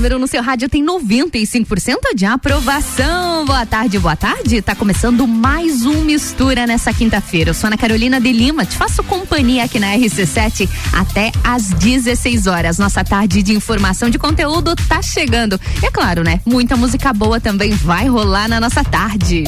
número no seu rádio tem 95% de aprovação. Boa tarde, boa tarde. Tá começando mais um Mistura nessa quinta-feira. Eu sou Ana Carolina de Lima, te faço companhia aqui na RC7 até às 16 horas. Nossa tarde de informação de conteúdo tá chegando. E é claro, né? Muita música boa também vai rolar na nossa tarde.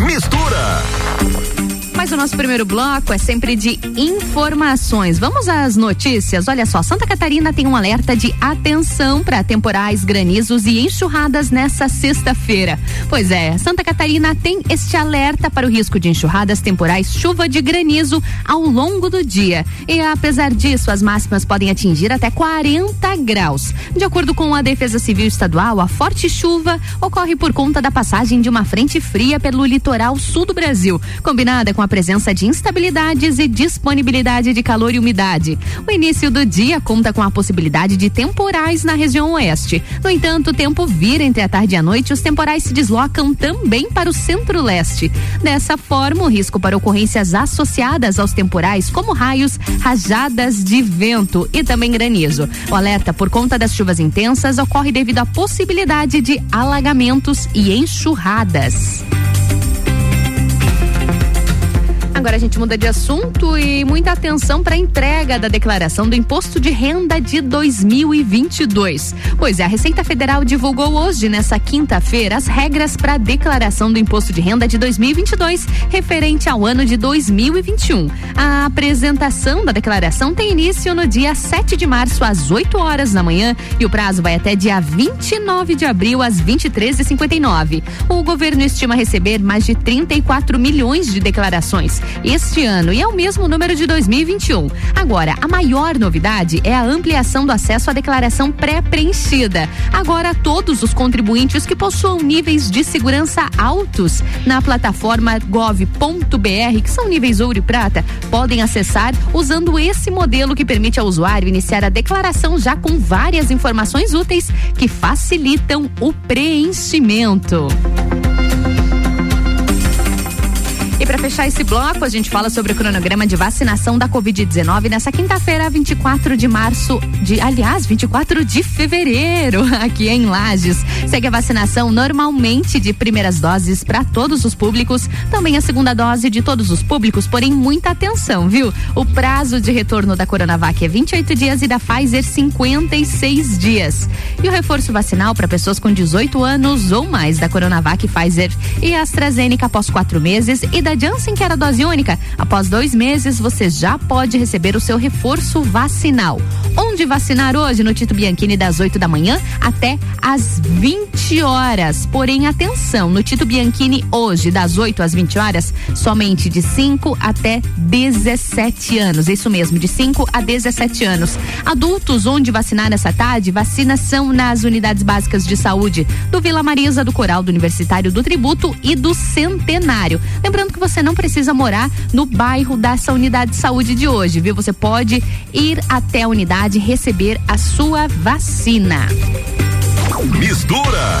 Mistura! Mas o nosso primeiro bloco é sempre de informações. Vamos às notícias. Olha só, Santa Catarina tem um alerta de atenção para temporais, granizos e enxurradas nessa sexta-feira. Pois é, Santa Catarina tem este alerta para o risco de enxurradas temporais, chuva de granizo ao longo do dia. E apesar disso, as máximas podem atingir até 40 graus. De acordo com a Defesa Civil Estadual, a forte chuva ocorre por conta da passagem de uma frente fria pelo litoral sul do Brasil, combinada com a presença de instabilidades e disponibilidade de calor e umidade. O início do dia conta com a possibilidade de temporais na região oeste. No entanto, o tempo vira entre a tarde e a noite, os temporais se deslocam também para o centro-leste. Dessa forma, o risco para ocorrências associadas aos temporais, como raios, rajadas de vento e também granizo. O alerta por conta das chuvas intensas ocorre devido à possibilidade de alagamentos e enxurradas. Agora a gente muda de assunto e muita atenção para a entrega da declaração do imposto de renda de 2022. Pois é, a Receita Federal divulgou hoje, nessa quinta-feira, as regras para a declaração do imposto de renda de 2022, referente ao ano de 2021. A apresentação da declaração tem início no dia 7 de março, às 8 horas da manhã, e o prazo vai até dia 29 de abril, às 23h59. O governo estima receber mais de 34 milhões de declarações este ano e é o mesmo número de 2021. Agora, a maior novidade é a ampliação do acesso à declaração pré-preenchida. Agora, todos os contribuintes que possuam níveis de segurança altos na plataforma gov.br, que são níveis ouro e prata, podem acessar usando esse modelo que permite ao usuário iniciar a declaração já com várias informações úteis que facilitam o preenchimento para fechar esse bloco, a gente fala sobre o cronograma de vacinação da Covid-19 nessa quinta-feira, 24 de março, de, aliás, 24 de fevereiro, aqui em Lages. Segue a vacinação normalmente de primeiras doses para todos os públicos, também a segunda dose de todos os públicos, porém muita atenção, viu? O prazo de retorno da Coronavac é 28 dias e da Pfizer 56 dias. E o reforço vacinal para pessoas com 18 anos ou mais da Coronavac, Pfizer e AstraZeneca após quatro meses e da Janssen, que era dose única. Após dois meses, você já pode receber o seu reforço vacinal. Onde vacinar hoje? No Tito Bianchini, das 8 da manhã até às 20 horas. Porém, atenção, no Tito Bianchini, hoje, das 8 às 20 horas, somente de 5 até 17 anos. Isso mesmo, de 5 a 17 anos. Adultos, onde vacinar nessa tarde? Vacinação nas unidades básicas de saúde do Vila Marisa, do Coral, do Universitário, do Tributo e do Centenário. Lembrando que você você não precisa morar no bairro dessa unidade de saúde de hoje, viu? Você pode ir até a unidade receber a sua vacina. Mistura.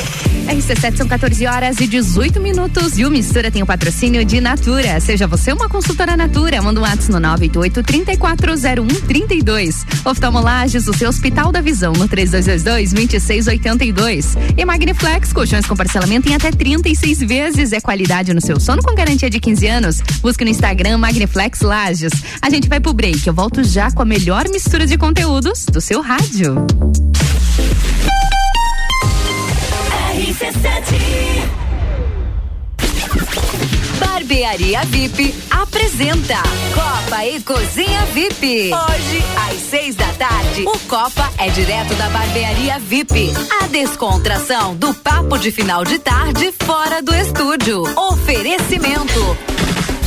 RC7 são 14 horas e 18 minutos e o Mistura tem o patrocínio de Natura. Seja você uma consultora Natura, manda um WhatsApp no 988 340132. Oftalmolages, o seu Hospital da Visão no 3222 2682. E Magniflex, colchões com parcelamento em até 36 vezes. É qualidade no seu sono com garantia de 15 anos. Busque no Instagram Magniflex Lages. A gente vai pro break. Eu volto já com a melhor mistura de conteúdos do seu rádio. Barbearia VIP apresenta Copa e Cozinha VIP. Hoje, às seis da tarde, o Copa é direto da Barbearia VIP. A descontração do papo de final de tarde fora do estúdio. Oferecimento.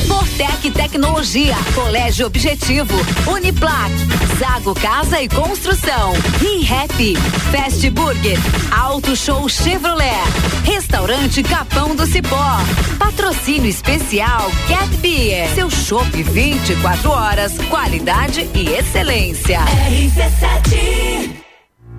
Fortec Tecnologia, Colégio Objetivo, Uniplac, Zago Casa e Construção, ReHap, Fast Burger, Auto Show Chevrolet, Restaurante Capão do Cipó, Patrocínio Especial Cat Beer, seu chopp 24 horas, qualidade e excelência.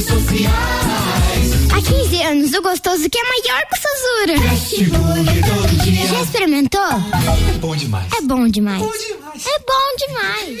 Redes sociais. Há 15 anos, o gostoso que é maior que o Sazura. Todo dia. Já experimentou? É bom demais. É bom demais. Bom demais. É bom demais.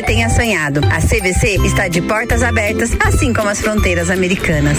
tenha sonhado. A CVC está de portas abertas, assim como as fronteiras americanas.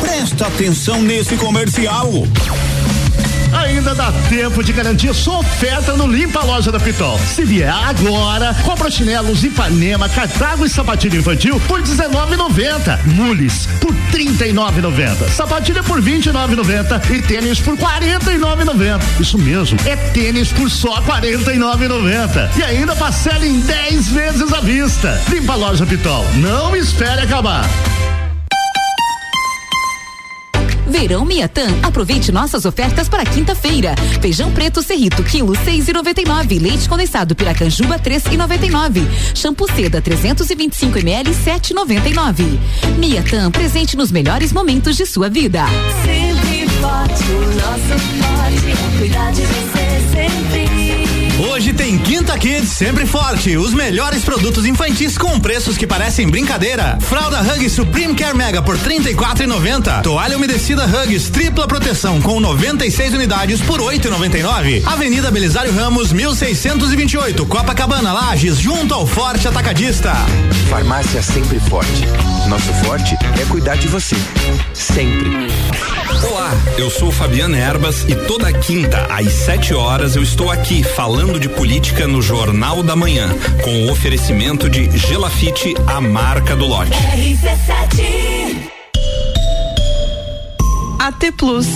Presta atenção nesse comercial. Ainda dá tempo de garantir sua oferta no Limpa Loja da Pitol. Se vier agora, compra chinelos Ipanema, Cartago e sapatilha infantil por R$19,90. Mules por R$39,90. Sapatilha por R$29,90 e tênis por R$49,90. Isso mesmo, é tênis por só R$49,90. E ainda parcela em 10 vezes à vista. Limpa Loja Pitol. Não espere acabar. Verão Miatan, aproveite nossas ofertas para quinta-feira. Feijão preto Cerrito, quilo seis e noventa e nove. Leite condensado Piracanjuba, três e noventa e nove. Shampoo Seda, 325 ml, sete e noventa e nove. Presente nos melhores momentos de sua vida. Sempre forte, o nosso forte cuidar de você sempre. Hoje tem Quinta Kids sempre forte. Os melhores produtos infantis com preços que parecem brincadeira. Fralda Hugs Supreme Care Mega por R$ 34,90. Toalha umedecida Hugs tripla proteção com 96 unidades por R$ 8,99. Avenida Belisário Ramos 1628, Copacabana, Lages, junto ao Forte Atacadista. Farmácia sempre forte. Nosso forte é cuidar de você. Sempre. Olá, eu sou Fabiana Erbas e toda quinta às 7 horas eu estou aqui falando de política no Jornal da Manhã, com o oferecimento de Gelafite, a marca do lote. AT Plus.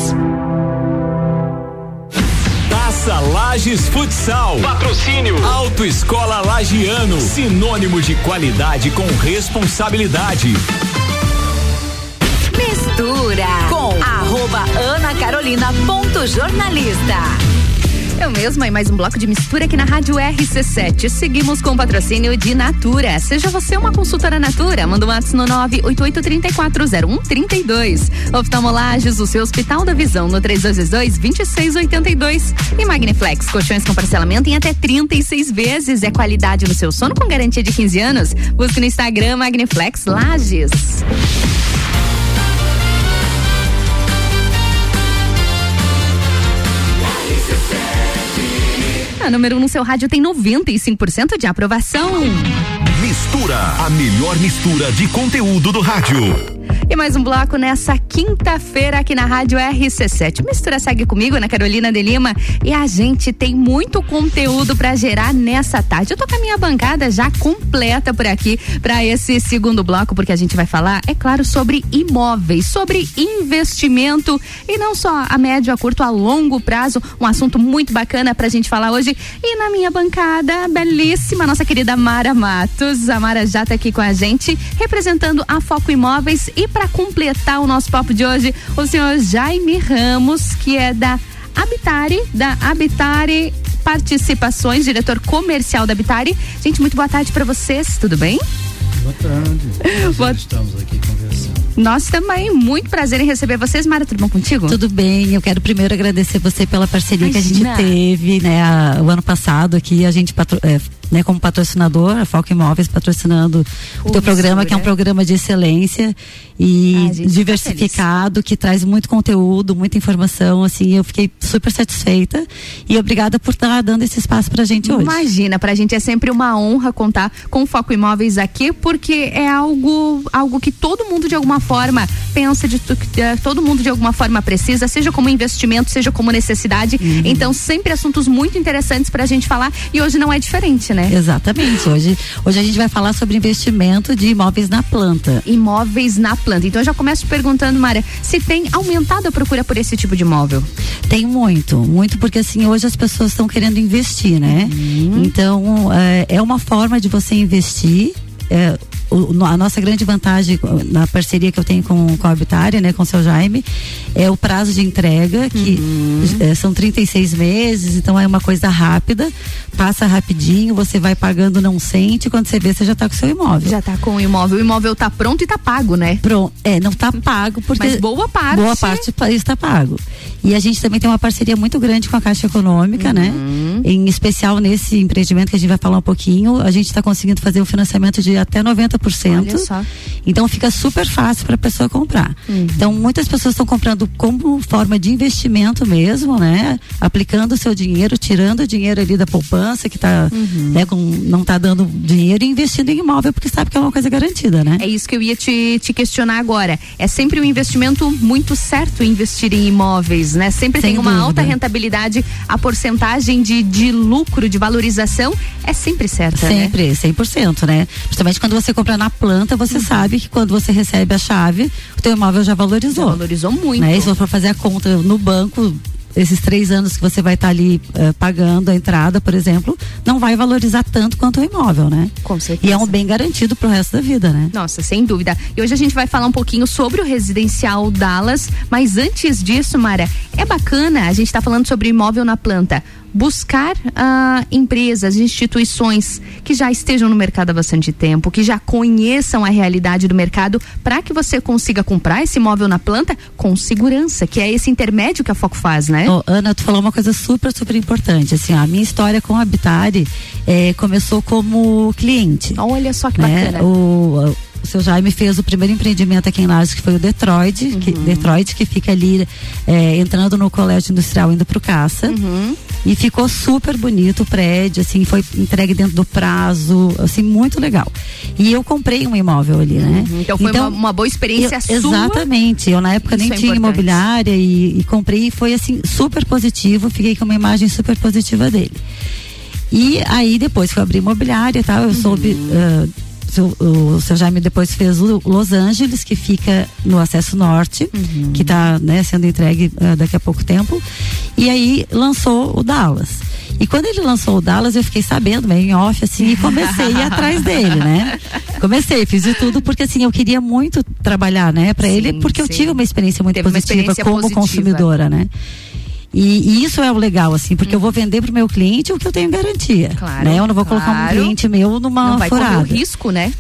Taça Lages Futsal. Patrocínio. Autoescola Lagiano. Sinônimo de qualidade com responsabilidade. Mistura com arroba Ana Carolina ponto jornalista. Eu mesma e mais um bloco de mistura aqui na Rádio RC7. Seguimos com o patrocínio de Natura. Seja você uma consultora Natura, manda um WhatsApp no 988340132. Oftalmolages, o seu Hospital da Visão no 3222-2682. E Magniflex, colchões com parcelamento em até 36 vezes. É qualidade no seu sono com garantia de 15 anos. Busque no Instagram Magniflex Lages. A número 1 um no seu rádio tem 95% de aprovação. Mistura, a melhor mistura de conteúdo do rádio. E mais um bloco nessa quinta-feira aqui na Rádio RC7. Mistura segue comigo, Ana Carolina de Lima. E a gente tem muito conteúdo para gerar nessa tarde. Eu tô com a minha bancada já completa por aqui para esse segundo bloco, porque a gente vai falar, é claro, sobre imóveis, sobre investimento e não só a médio, a curto, a longo prazo. Um assunto muito bacana pra gente falar hoje. E na minha bancada, belíssima, nossa querida Mara Matos. A Mara já tá aqui com a gente, representando a Foco Imóveis e para completar o nosso papo de hoje, o senhor Jaime Ramos, que é da Habitare, da Habitare Participações, diretor comercial da Habitare. Gente, muito boa tarde para vocês, tudo bem? Boa tarde. Nós Boa- estamos aqui conversando. Nós também, muito prazer em receber vocês. Mara, tudo bom contigo? Tudo bem, eu quero primeiro agradecer você pela parceria que a Imagina. gente teve, né, a- o ano passado aqui, a gente patro- é, né, como patrocinador, a Foco Imóveis patrocinando o, teu Isso, programa, que é um né? programa de excelência e Ah, a diversificado, que traz muito conteúdo, muita informação, assim, eu fiquei super satisfeita e obrigada por estar dando esse espaço pra gente hoje. Imagina, pra gente é sempre uma honra contar com o Foco Imóveis aqui, porque é algo, algo que todo mundo de alguma forma pensa, de, eh, todo mundo de alguma forma precisa, seja como investimento, seja como necessidade. Uhum. Então, sempre assuntos muito interessantes pra gente falar e hoje não é diferente, né? Exatamente. Hoje, hoje a gente vai falar sobre investimento de imóveis na planta. Imóveis na planta. Então, eu já começo perguntando, Mária, se tem aumentado a procura por esse tipo de imóvel? Tem muito, muito porque assim hoje as pessoas estão querendo investir, né? Então é, é uma forma de você investir. é, o- a nossa grande vantagem na parceria que eu tenho com, com a Habitária, né, com o seu Jaime, é o prazo de entrega, que é, são 36 meses, então é uma coisa rápida, passa rapidinho, você vai pagando não sente, quando você vê, você já está com o seu imóvel. Já tá com o imóvel. O imóvel tá pronto e tá pago, né? Pronto. É, não tá pago porque. Mas boa parte. Boa parte pa- está pago. E a gente também tem uma parceria muito grande com a Caixa Econômica, né? Uhum. Em especial nesse empreendimento que a gente vai falar um pouquinho, a gente está conseguindo fazer um financiamento de até 90%. Olha só. Então fica super fácil para a pessoa comprar. Uhum. Então muitas pessoas estão comprando como forma de investimento mesmo, né? Aplicando o seu dinheiro, tirando o dinheiro ali da poupança que tá, Uhum. né, com, não está dando dinheiro e investindo em imóvel porque sabe que é uma coisa garantida, né? É isso que eu ia te, te questionar agora. É sempre um investimento muito certo investir em imóveis, né? Sempre Sem tem uma dúvida. alta rentabilidade, a porcentagem de, de lucro, de valorização é sempre certa, né? Sempre, 100%, né? Principalmente quando você compra na planta, você sabe que quando você recebe a chave, o teu imóvel já valorizou. Já valorizou muito. Né? E se for fazer a conta no banco, esses três anos que você vai estar ali eh, pagando a entrada, por exemplo, não vai valorizar tanto quanto o imóvel, né? Com certeza. E é um bem garantido pro resto da vida, né? Nossa, sem dúvida. E hoje a gente vai falar um pouquinho sobre o residencial Dallas, mas antes disso, Mara, é bacana, a gente está falando sobre imóvel na planta. Buscar ah, empresas, instituições que já estejam no mercado há bastante tempo, que já conheçam a realidade do mercado, para que você consiga comprar esse imóvel na planta com segurança, que é esse intermédio que a Foco faz, né? Ô, Ana, tu falou uma coisa super, super importante. Assim, ó, a minha história com a Habitare eh, começou como cliente. Olha só que né? bacana. O, o seu Jaime fez o primeiro empreendimento aqui em Lages, que foi o Detroit, que, Uhum. Detroit, que fica ali eh, entrando no colégio industrial, indo pro Caça. Uhum. E ficou super bonito o prédio, assim, foi entregue dentro do prazo, assim, muito legal. E eu comprei um imóvel ali, né? Então foi uma, uma boa experiência eu- sua. Exatamente. Eu na época Isso nem é tinha importante. imobiliária e, e comprei e foi assim super positivo. Fiquei com uma imagem super positiva dele. E aí depois que eu abri imobiliária e tal, eu soube. Uhum. ah, seu- o seu Jaime depois fez o Los Angeles, que fica no acesso norte, Uhum. que está sendo entregue ah, daqui a pouco tempo. E aí lançou o Dallas. E quando ele lançou o Dallas, eu fiquei sabendo, meio em off, assim, e comecei a ir atrás dele, né? Comecei, fiz de tudo, porque assim, eu queria muito trabalhar, né, para ele, porque eu sim. tive uma experiência muito Teve positiva experiência como positiva. consumidora, né? E, e isso é o legal, assim, porque eu vou vender pro meu cliente o que eu tenho garantia. Claro, né? Eu não vou colocar um claro. cliente meu numa Não vai furada. correr o risco, né?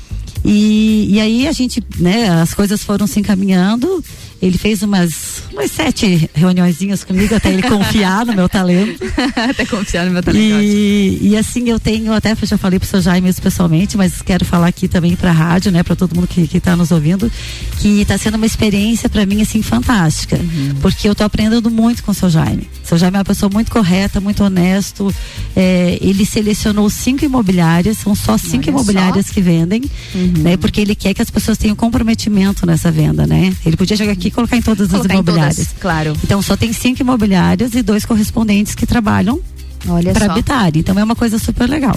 E, e aí a gente, né, as coisas foram se encaminhando. Ele fez umas, umas sete reuniõezinhas comigo até ele confiar no meu talento. Até confiar no meu talento. E, e assim, eu tenho, até já falei pro seu Jaime isso pessoalmente, mas quero falar aqui também pra rádio, né, pra todo mundo que, que tá nos ouvindo, que tá sendo uma experiência pra mim, assim, fantástica. Porque eu tô aprendendo muito com o seu Jaime. O seu Jaime é uma pessoa muito correta, muito honesto. É, ele selecionou cinco imobiliárias, são só cinco Olha imobiliárias que vendem, né, porque ele quer que as pessoas tenham comprometimento nessa venda, né? Ele podia chegar aqui colocar em todas Colocar as em todas, imobiliárias. claro. Então só tem cinco imobiliárias e dois correspondentes que trabalham para habitar. Então é uma coisa super legal.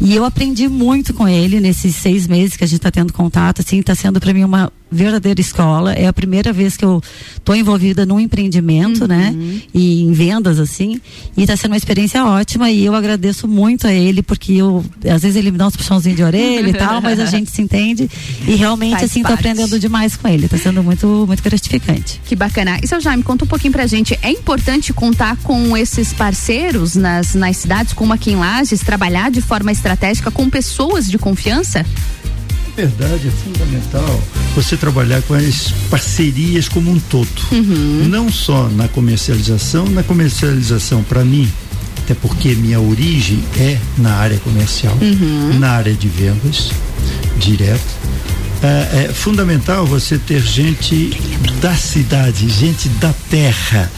E eu aprendi muito com ele nesses seis meses que a gente está tendo contato. Assim, está sendo para mim uma verdadeira escola. É a primeira vez que eu estou envolvida num empreendimento, né? E em vendas, assim. E está sendo uma experiência ótima. E eu agradeço muito a ele, porque eu, às vezes ele me dá uns puxãozinhos de orelha e tal, mas a gente se entende. E realmente, Faz assim, tô parte. aprendendo demais com ele. Está sendo muito, muito gratificante. Que bacana. E seu Jaime, conta um pouquinho pra gente. É importante contar com esses parceiros nas, nas cidades, como aqui em Lages, trabalhar de forma estratégica com pessoas de confiança? Na verdade, é fundamental você trabalhar com as parcerias como um todo. Uhum. Não só na comercialização, na comercialização, para mim, até porque minha origem é na área comercial, Uhum. na área de vendas, direto. É, é fundamental você ter gente da cidade, gente da terra,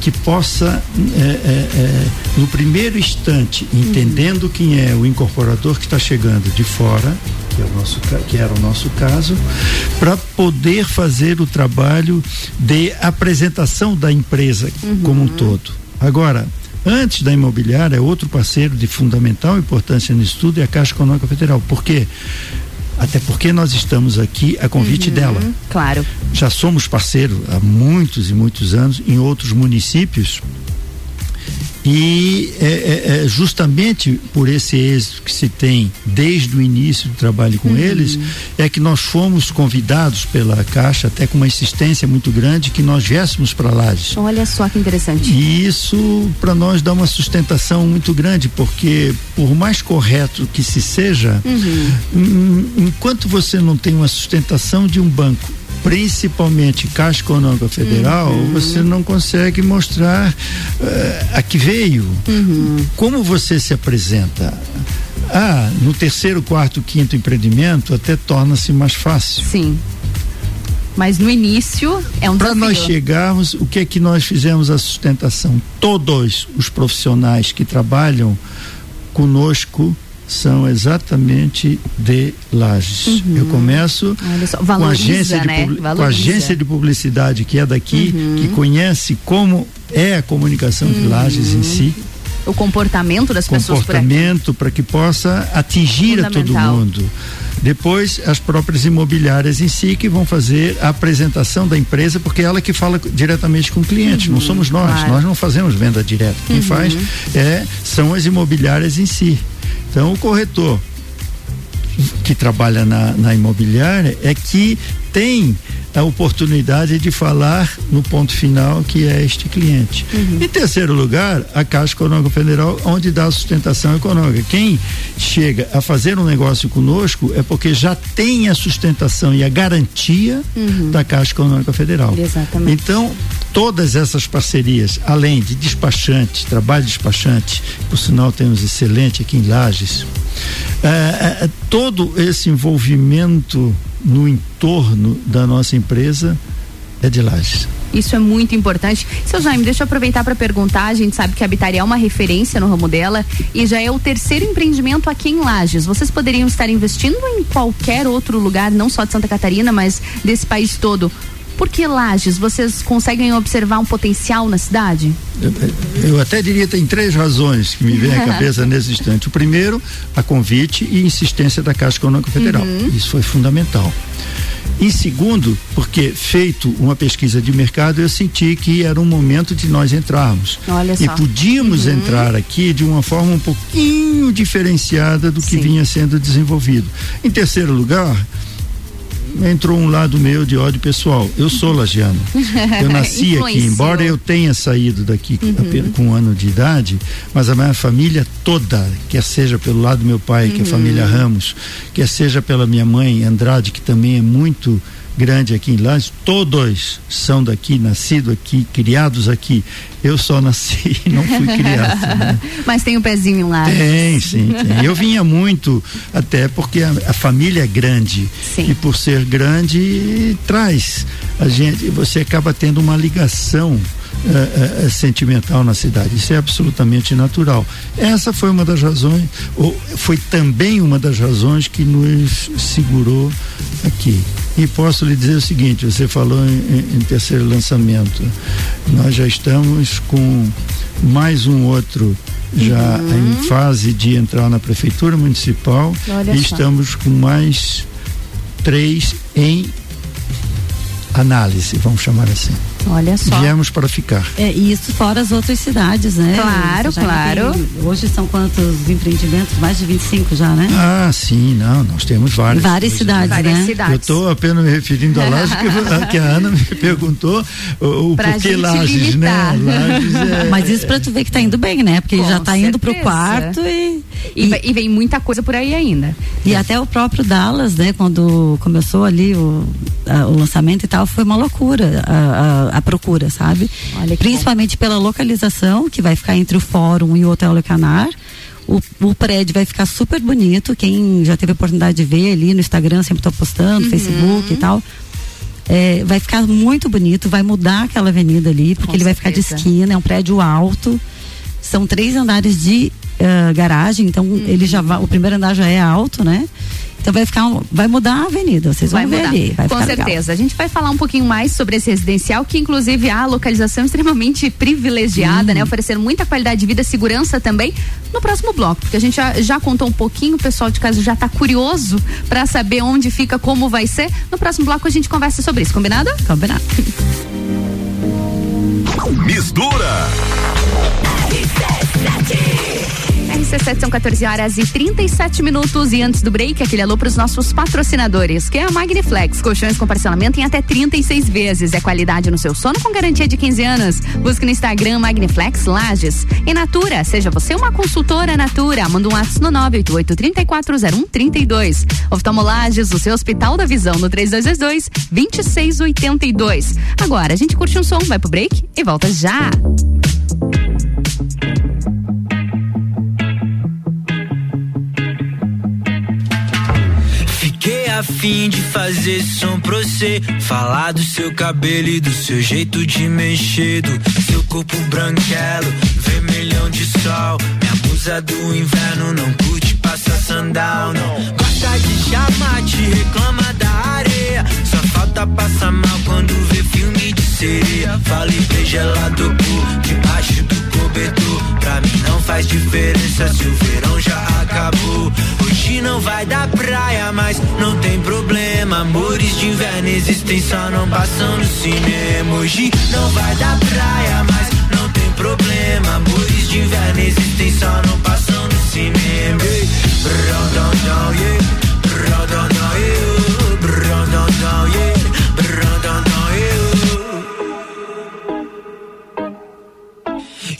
que possa, é, é, é, no primeiro instante, entendendo quem é o incorporador que está chegando de fora, que, é o nosso, que era o nosso caso, para poder fazer o trabalho de apresentação da empresa como um todo. Agora, antes da imobiliária, outro parceiro de fundamental importância no estudo é a Caixa Econômica Federal. Por quê? Até porque nós estamos aqui a convite dela. Claro. Já somos parceiro há muitos e muitos anos em outros municípios. E é, é, é justamente por esse êxito que se tem desde o início do trabalho com eles, é que nós fomos convidados pela Caixa, até com uma insistência muito grande, que nós viéssemos para Lages. Olha só que interessante. E isso para nós dá uma sustentação muito grande, porque por mais correto que se seja, Uhum. hum, enquanto você não tem uma sustentação de um banco, principalmente Caixa Econômica Federal, Uhum. você não consegue mostrar eh, a que veio. Uhum. Como você se apresenta? Ah, no terceiro, quarto, quinto empreendimento até torna-se mais fácil. Sim. Mas no início é um Para nós chegarmos, o que é que nós fizemos a sustentação? Todos os profissionais que trabalham conosco são exatamente de Lages. Eu começo Uhum. Olha só, com a valoriza, agência de né? publi- com a Valoriza. agência de publicidade que é daqui, Uhum. que conhece como é a comunicação de Lages em si O comportamento das pessoas comportamento para que possa atingir a todo mundo. Depois, as próprias imobiliárias em si que vão fazer a apresentação da empresa, porque é ela que fala diretamente com o cliente, não somos nós. Uhum. claro. Nós não fazemos venda direta. Quem Uhum. faz é, são as imobiliárias em si. Então, o corretor que trabalha na, na imobiliária é que tem a oportunidade de falar no ponto final que é este cliente. Em terceiro lugar, a Caixa Econômica Federal, onde dá a sustentação econômica. Quem chega a fazer um negócio conosco é porque já tem a sustentação e a garantia da Caixa Econômica Federal. Exatamente. Então, todas essas parcerias, além de despachantes, trabalho de despachante, por sinal temos excelente aqui em Lages, eh, eh, todo esse envolvimento no entorno da nossa empresa é de Lages. Isso é muito importante. Seu Jaime, deixa eu aproveitar para perguntar. A gente sabe que a Habitaria é uma referência no ramo dela e já é o terceiro empreendimento aqui em Lages. Vocês poderiam estar investindo em qualquer outro lugar, não só de Santa Catarina, mas desse país todo. Por que Lages? Vocês conseguem observar um potencial na cidade? Eu, eu até diria que tem três razões que me vêm à cabeça nesse instante. O primeiro, a convite e insistência da Caixa Econômica Federal. Isso foi fundamental. Em segundo, porque feito uma pesquisa de mercado, eu senti que era um momento de nós entrarmos. Olha E só. podíamos Uhum. entrar aqui de uma forma um pouquinho diferenciada do que Sim. vinha sendo desenvolvido. Em terceiro lugar, entrou um lado meu de ódio pessoal. Eu sou lagiano. Eu nasci aqui, embora eu tenha saído daqui Uhum. apenas com um ano de idade, mas a minha família toda, quer seja pelo lado do meu pai, que é a Uhum. família Ramos, quer seja pela minha mãe Andrade, que também é muito grande aqui em Lages, todos são daqui, nascidos aqui, criados aqui. Eu só nasci e não fui criado. né? Mas tem o pezinho lá. Tem, sim, tem. Eu vinha muito, até porque a, a família é grande. Sim. E por ser grande, traz a gente, você acaba tendo uma ligação eh, eh, sentimental na cidade. Isso é absolutamente natural. Essa foi uma das razões, ou foi também uma das razões que nos segurou aqui. E posso lhe dizer o seguinte: você falou em, em- terceiro lançamento. Nós já estamos com mais um outro já em fase de entrar na prefeitura municipal Olha e só. estamos com mais três em análise, vamos chamar assim. Olha só. Viemos para ficar. É, e isso fora as outras cidades, né? Claro, claro. tem- hoje são quantos empreendimentos? Mais de 25 já, né? Ah, sim, não, nós temos várias. Várias coisas. cidades, Várias né? cidades. Eu estou apenas me referindo a Lages, que, que a Ana me perguntou o, o porquê Lages, né? Lages é, Mas isso pra tu ver que tá indo bem, né? Porque Com já tá indo pro certeza. quarto e. E, vai- e vem muita coisa por aí ainda. E até o próprio Dallas, né? Quando começou ali o, a- o lançamento e tal, foi uma loucura. A, a- a procura, sabe? Principalmente pela localização, que vai ficar entre o fórum e o Hotel Le Canar. O, o prédio vai ficar super bonito. Quem já teve a oportunidade de ver ali no Instagram, sempre estou postando, Uhum. Facebook e tal. É, vai ficar muito bonito, vai mudar aquela avenida ali, porque Com ele vai ficar de certeza. esquina, é um prédio alto. São três andares de ah, garagem, então Uhum. ele já vai, o primeiro andar já é alto, né? Então vai ficar, um- vai mudar a avenida, vocês Vai vão ver mudar. ali. Vai Com ficar legal. certeza. A gente vai falar um pouquinho mais sobre esse residencial, que inclusive a localização é extremamente privilegiada, né? Oferecendo muita qualidade de vida, segurança também, no próximo bloco. Porque a gente já, já contou um pouquinho, o pessoal de casa já tá curioso para saber onde fica, como vai ser. No próximo bloco a gente conversa sobre isso, combinado? Combinado. Mistura. RC7 são 14 horas e 37 minutos. E antes do break, aquele alô para os nossos patrocinadores, que é a Magniflex. Colchões com parcelamento em até 36 vezes. É qualidade no seu sono com garantia de 15 anos. Busque no Instagram Magniflex Lages. E Natura, seja você uma consultora Natura. Manda um WhatsApp no 988-340132. Oftalmolages, o seu Hospital da Visão no 3222-2682. Agora, a gente curte um som, vai pro break e volta já. Afim de fazer som pra você. Falar do seu cabelo e do seu jeito de mexer. Do seu corpo branquelo, vermelhão de sol. Minha musa do inverno não curte passar sandal, não. Gosta de chamar, te reclama da areia. Só falta passar mal quando vê filme de sereia. Falei bem gelado por debaixo do cobertor. Pra mim não faz diferença se o verão já acabou. Hoje não vai dar praia, mas não tem problema. Amores de inverno existem, só não passam no cinema. Hoje não vai dar praia, mas não tem problema. Amores de inverno existem, só não passam no cinema. Yeah. Yeah.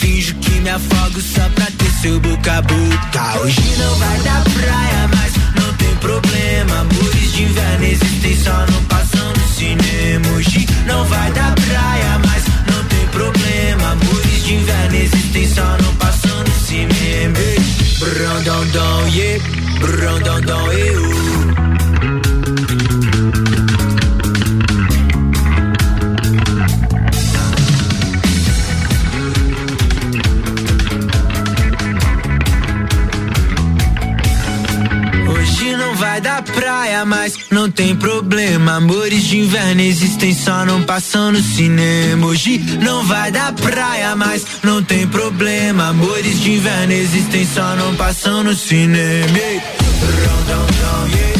Finjo que me afogo só pra ter seu boca a boca. Hoje não vai dar praia, mas não tem problema. Amores de inverno existem, só não passam no cinema. Hoje não vai dar praia, mas não tem problema. Amores de inverno existem, só não passam no cinema. Ei, Brão, dão, dão, yeah. Brão, dão, dão, eu. Não vai dar praia, mas não tem problema. Amores de inverno existem, só não passam no cinema. Hoje não vai dar praia, mas não tem problema. Amores de inverno existem, só não passam no cinema. Dão, yeah.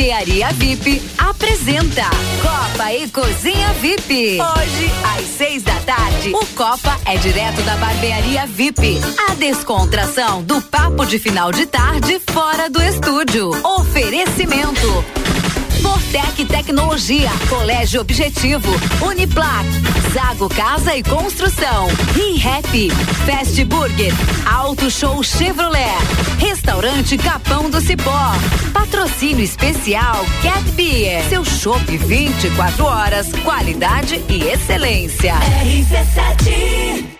Barbearia VIP apresenta Copa e Cozinha VIP. Hoje, às seis da tarde, o Copa é direto da Barbearia VIP. A descontração do papo de final de tarde fora do estúdio. Oferecimento. Fortec Tecnologia, Colégio Objetivo, Uniplac, Zago Casa e Construção, ReHap, Fast Burger, Auto Show Chevrolet, Restaurante Capão do Cipó, Patrocínio Especial Cat Beer, seu chopp 24 horas, qualidade e excelência. RC7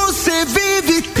você vive.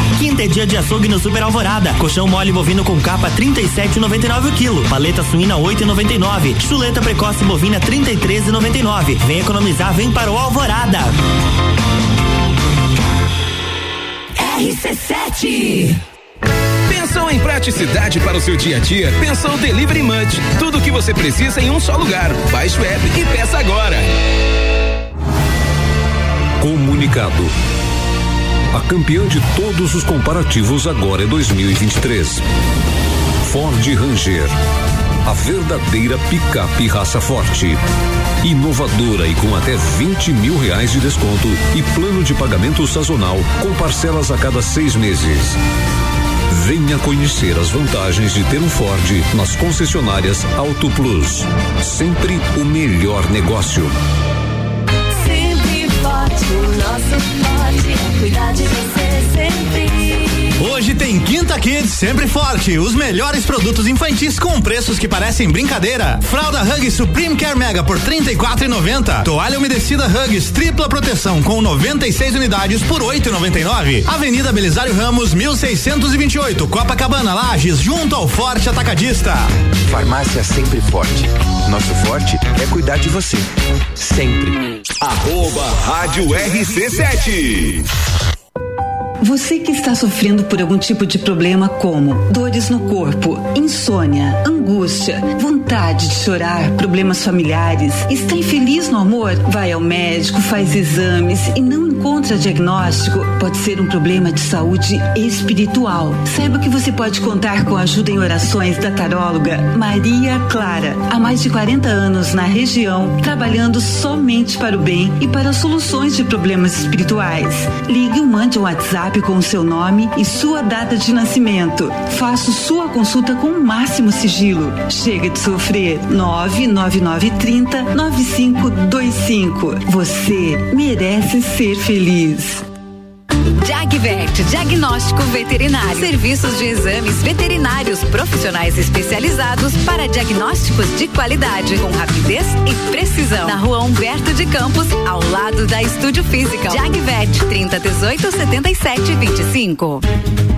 Quinta é dia de açougue no Super Alvorada. Colchão mole bovino com capa 37,99 o quilo. Paleta suína 8,99. Chuleta precoce bovina 33,99. Vem economizar, vem para o Alvorada. RC7 Pensou em praticidade para o seu dia a dia? Pensou Delivery Munch. Tudo o que você precisa em um só lugar. Baixe o app e peça agora. Comunicado. A campeã de todos os comparativos agora é 2023. Ford Ranger. A verdadeira picape raça forte. Inovadora e com até 20 mil reais de desconto e plano de pagamento sazonal com parcelas a cada seis meses. Venha conhecer as vantagens de ter um Ford nas concessionárias Auto Plus. Sempre o melhor negócio. Forte, o nosso forte é cuidar de você sempre. Hoje tem Quinta Kids sempre forte. Os melhores produtos infantis com preços que parecem brincadeira. Fralda Huggies Supreme Care Mega por R$ 34,90. Toalha umedecida Huggies tripla proteção com 96 unidades por R$ 8,99. Avenida Belisário Ramos 1628, Copacabana, Lages, junto ao Forte Atacadista. Farmácia Sempre Forte. Nosso forte é cuidar de você. Sempre. Arroba Rádio RC7. Você que está sofrendo por algum tipo de problema como dores no corpo, insônia, angústia, vontade de chorar, problemas familiares, está infeliz no amor? Vai ao médico, faz exames e não encontra diagnóstico? Pode ser um problema de saúde espiritual. Saiba que você pode contar com a ajuda em orações da taróloga Maria Clara. Há mais de 40 anos na região, trabalhando somente para o bem e para soluções de problemas espirituais. Ligue ou mande um WhatsApp com o seu nome e sua data de nascimento. Faça sua consulta com o máximo sigilo. Chega de sofrer. 99930 9525. Você merece ser feliz. Jagvet, diagnóstico veterinário. Serviços de exames veterinários profissionais especializados para diagnósticos de qualidade, com rapidez e precisão. Na rua Humberto de Campos, ao lado da Estúdio Física. Jagvet, 30 18 77 25.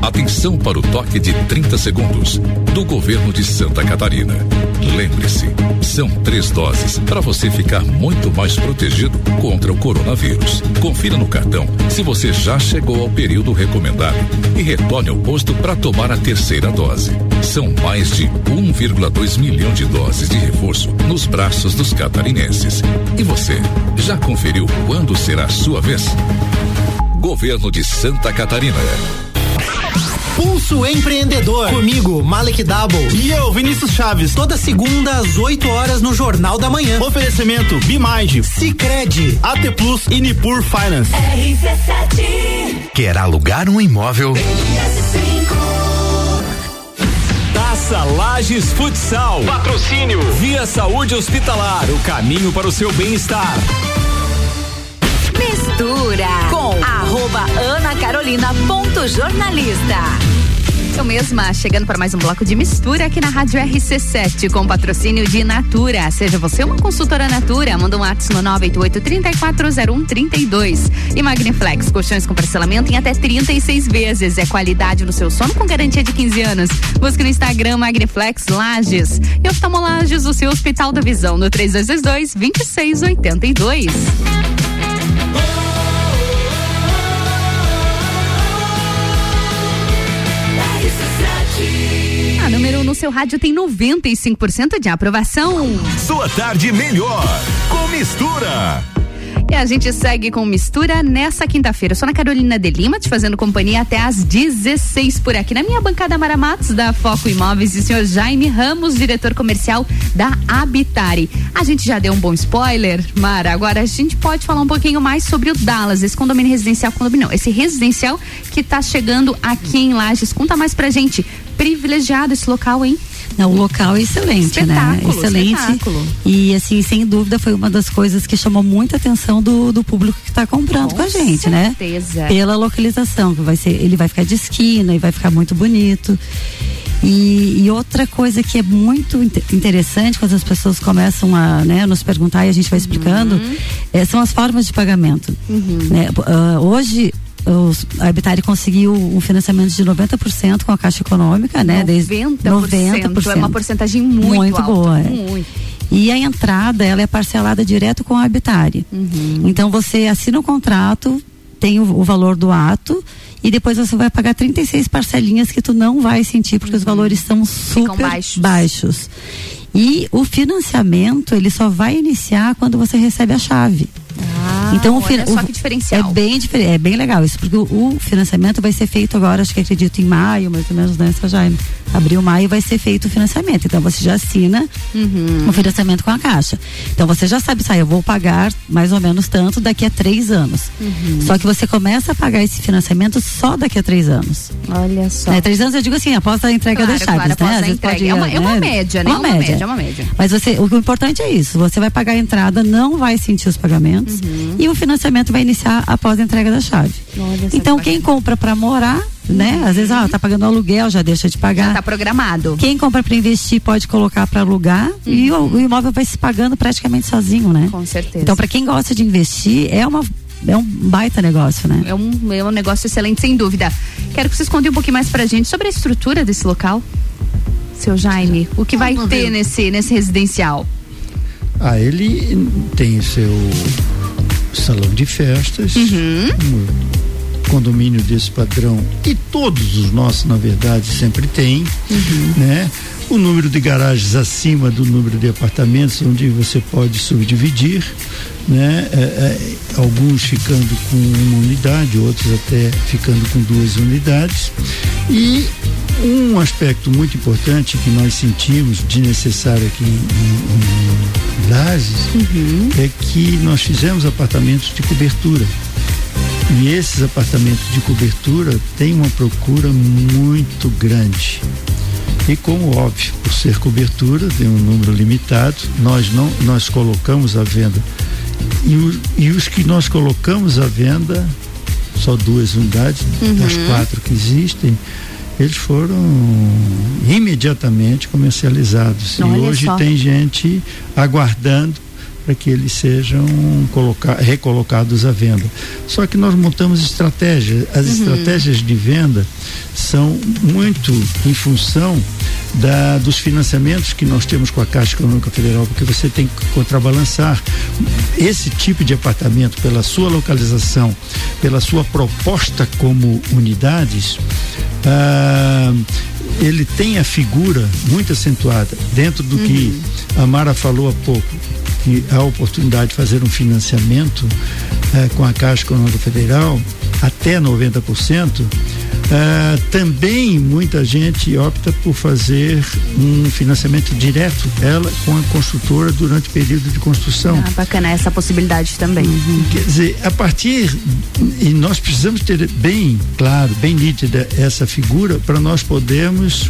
Atenção para o toque de 30 segundos do governo de Santa Catarina. Lembre-se, são três doses para você ficar muito mais protegido contra o coronavírus. Confira no cartão se você já chegou ao período recomendado e retorne ao posto para tomar a terceira dose. São mais de 1,2 milhão de doses de reforço nos braços dos catarinenses. E você, já conferiu quando será a sua vez? Governo de Santa Catarina. Pulso Empreendedor. Comigo, Malek Double. E eu, Vinícius Chaves. Toda segunda às 8 horas no Jornal da Manhã. Oferecimento Bimage, Cicred, AT Plus e Nipur Finance. RC7 Quer alugar um imóvel? Taça Lages Futsal. Patrocínio. Via Saúde Hospitalar. O caminho para o seu bem-estar. Mistura com arroba Ana Carolina ponto jornalista. Eu mesma, chegando para mais um bloco de mistura aqui na Rádio RC7, com patrocínio de Natura. Seja você uma consultora Natura, manda um WhatsApp no 988-340132. E Magniflex, colchões com parcelamento em até 36 vezes. É qualidade no seu sono com garantia de 15 anos. Busque no Instagram Magniflex Lages. E oftalmolages, o seu Hospital da Visão, no 3222 A número 1 um no seu rádio tem 95% de aprovação. Sua tarde melhor com mistura. E a gente segue com mistura nessa quinta-feira. Sou na Carolina de Lima, te fazendo companhia até às 16 por aqui. Na minha bancada Mara Matos, da Foco Imóveis, e o senhor Jaime Ramos, diretor comercial da Habitare. A gente já deu um bom spoiler, Mara. Agora a gente pode falar um pouquinho mais sobre o Dallas, esse condomínio residencial, condomínio, não, esse residencial que está chegando aqui em Lages. Conta mais pra gente. Privilegiado esse local, hein? Não, o local é excelente, né? Espetáculo, Excelente. espetáculo. E assim, sem dúvida, foi uma das coisas que chamou muita atenção do, do público que está comprando com, a gente, né? certeza. Pela localização, que vai ser, ele vai ficar de esquina e vai ficar muito bonito. E, e outra coisa que é muito inte- interessante quando as pessoas começam a né, nos perguntar e a gente vai explicando, Uhum. eh, são as formas de pagamento. né? P- ah, hoje os, a Habitare conseguiu um financiamento de 90% com a Caixa Econômica, né? Desde 90%, é uma porcentagem muito alta, boa. é. muito. E a entrada, ela é parcelada direto com a Habitare. Uhum. Então você assina o contrato, tem o, o valor do ato e depois você vai pagar 36 parcelinhas que tu não vai sentir porque os valores são super baixos. baixos. E o financiamento, ele só vai iniciar quando você recebe a chave. Então o Ah, olha fi- só o- que diferencial. É bem é bem legal isso, porque o, o financiamento vai ser feito agora, acho que acredito em maio, mais ou menos, né, Jaime? Abril, maio vai ser feito o financiamento. Então você já assina Uhum. o financiamento com a Caixa. Então você já sabe, sai, eu vou pagar mais ou menos tanto daqui a três anos. Uhum. Só que você começa a pagar esse financiamento só daqui a três anos. Olha só. Né, três anos eu digo assim, após a entrega Claro, das chaves, claro, né? entrega. ir, É uma- é uma né? média, né? Uma Uma média. média, uma média. Mas você, o, o importante é isso, você vai pagar a entrada, não vai sentir os pagamentos Uhum. E o financiamento vai iniciar após a entrega da chave. Olha Então que quem compra para morar, né? Às vezes, ah, tá pagando aluguel, já deixa de pagar. Já tá programado. Quem compra para investir pode colocar para alugar e o, o imóvel vai se pagando praticamente sozinho, né? Uhum. Com certeza. Então, para quem gosta de investir, é uma é um baita negócio, né? É um, é um negócio excelente, sem dúvida. Quero que vocês contem um pouquinho mais pra gente sobre a estrutura desse local. Seu Jaime, o que vai ter nesse, nesse residencial? Ah, ele tem o seu salão de festas, um condomínio desse padrão e todos os nossos, na verdade, sempre tem, né? O número de garagens acima do número de apartamentos, onde você pode subdividir, né? É, é, alguns ficando com uma unidade, outros até ficando com duas unidades. E um aspecto muito importante que nós sentimos de necessário aqui em, em, em Lages é que nós fizemos apartamentos de cobertura. E esses apartamentos de cobertura têm uma procura muito grande. E como óbvio, por ser cobertura, tem um número limitado, nós não nós colocamos à venda. E, o- e os que nós colocamos à venda, só duas unidades das Uhum. quatro que existem, eles foram imediatamente comercializados. Olha e hoje só. tem gente aguardando para que eles sejam coloca- recolocados à venda. Só que nós montamos estratégias. As Uhum. estratégias de venda são muito em função da, dos financiamentos que nós temos com a Caixa Econômica Federal, porque você tem que contrabalançar esse tipo de apartamento pela sua localização, pela sua proposta como unidades. ah, ele tem a figura muito acentuada dentro do que a Mara falou há pouco, que a oportunidade de fazer um financiamento eh, com a Caixa Econômica Federal até 90%. Ah, também muita gente opta por fazer um financiamento direto, ela com a construtora durante o período de construção. Ah, bacana essa possibilidade também. Quer dizer, a partir. E nós precisamos ter bem claro, bem nítida essa figura para nós podermos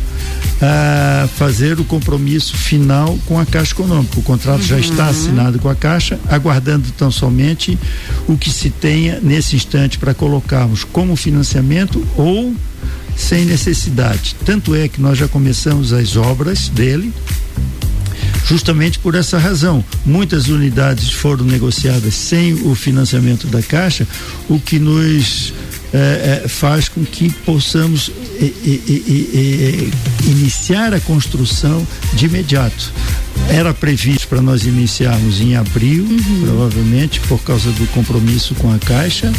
ah, fazer o compromisso final com a Caixa Econômica. O contrato já está assinado com a Caixa, aguardando tão somente o que se tenha nesse instante para colocarmos como financiamento ou sem necessidade. Tanto é que nós já começamos as obras dele justamente por essa razão. Muitas unidades foram negociadas sem o financiamento da Caixa, o que nos eh, eh, faz com que possamos eh, iniciar a construção de imediato. era previsto para nós iniciarmos em abril, Uhum. provavelmente, por causa do compromisso com a Caixa,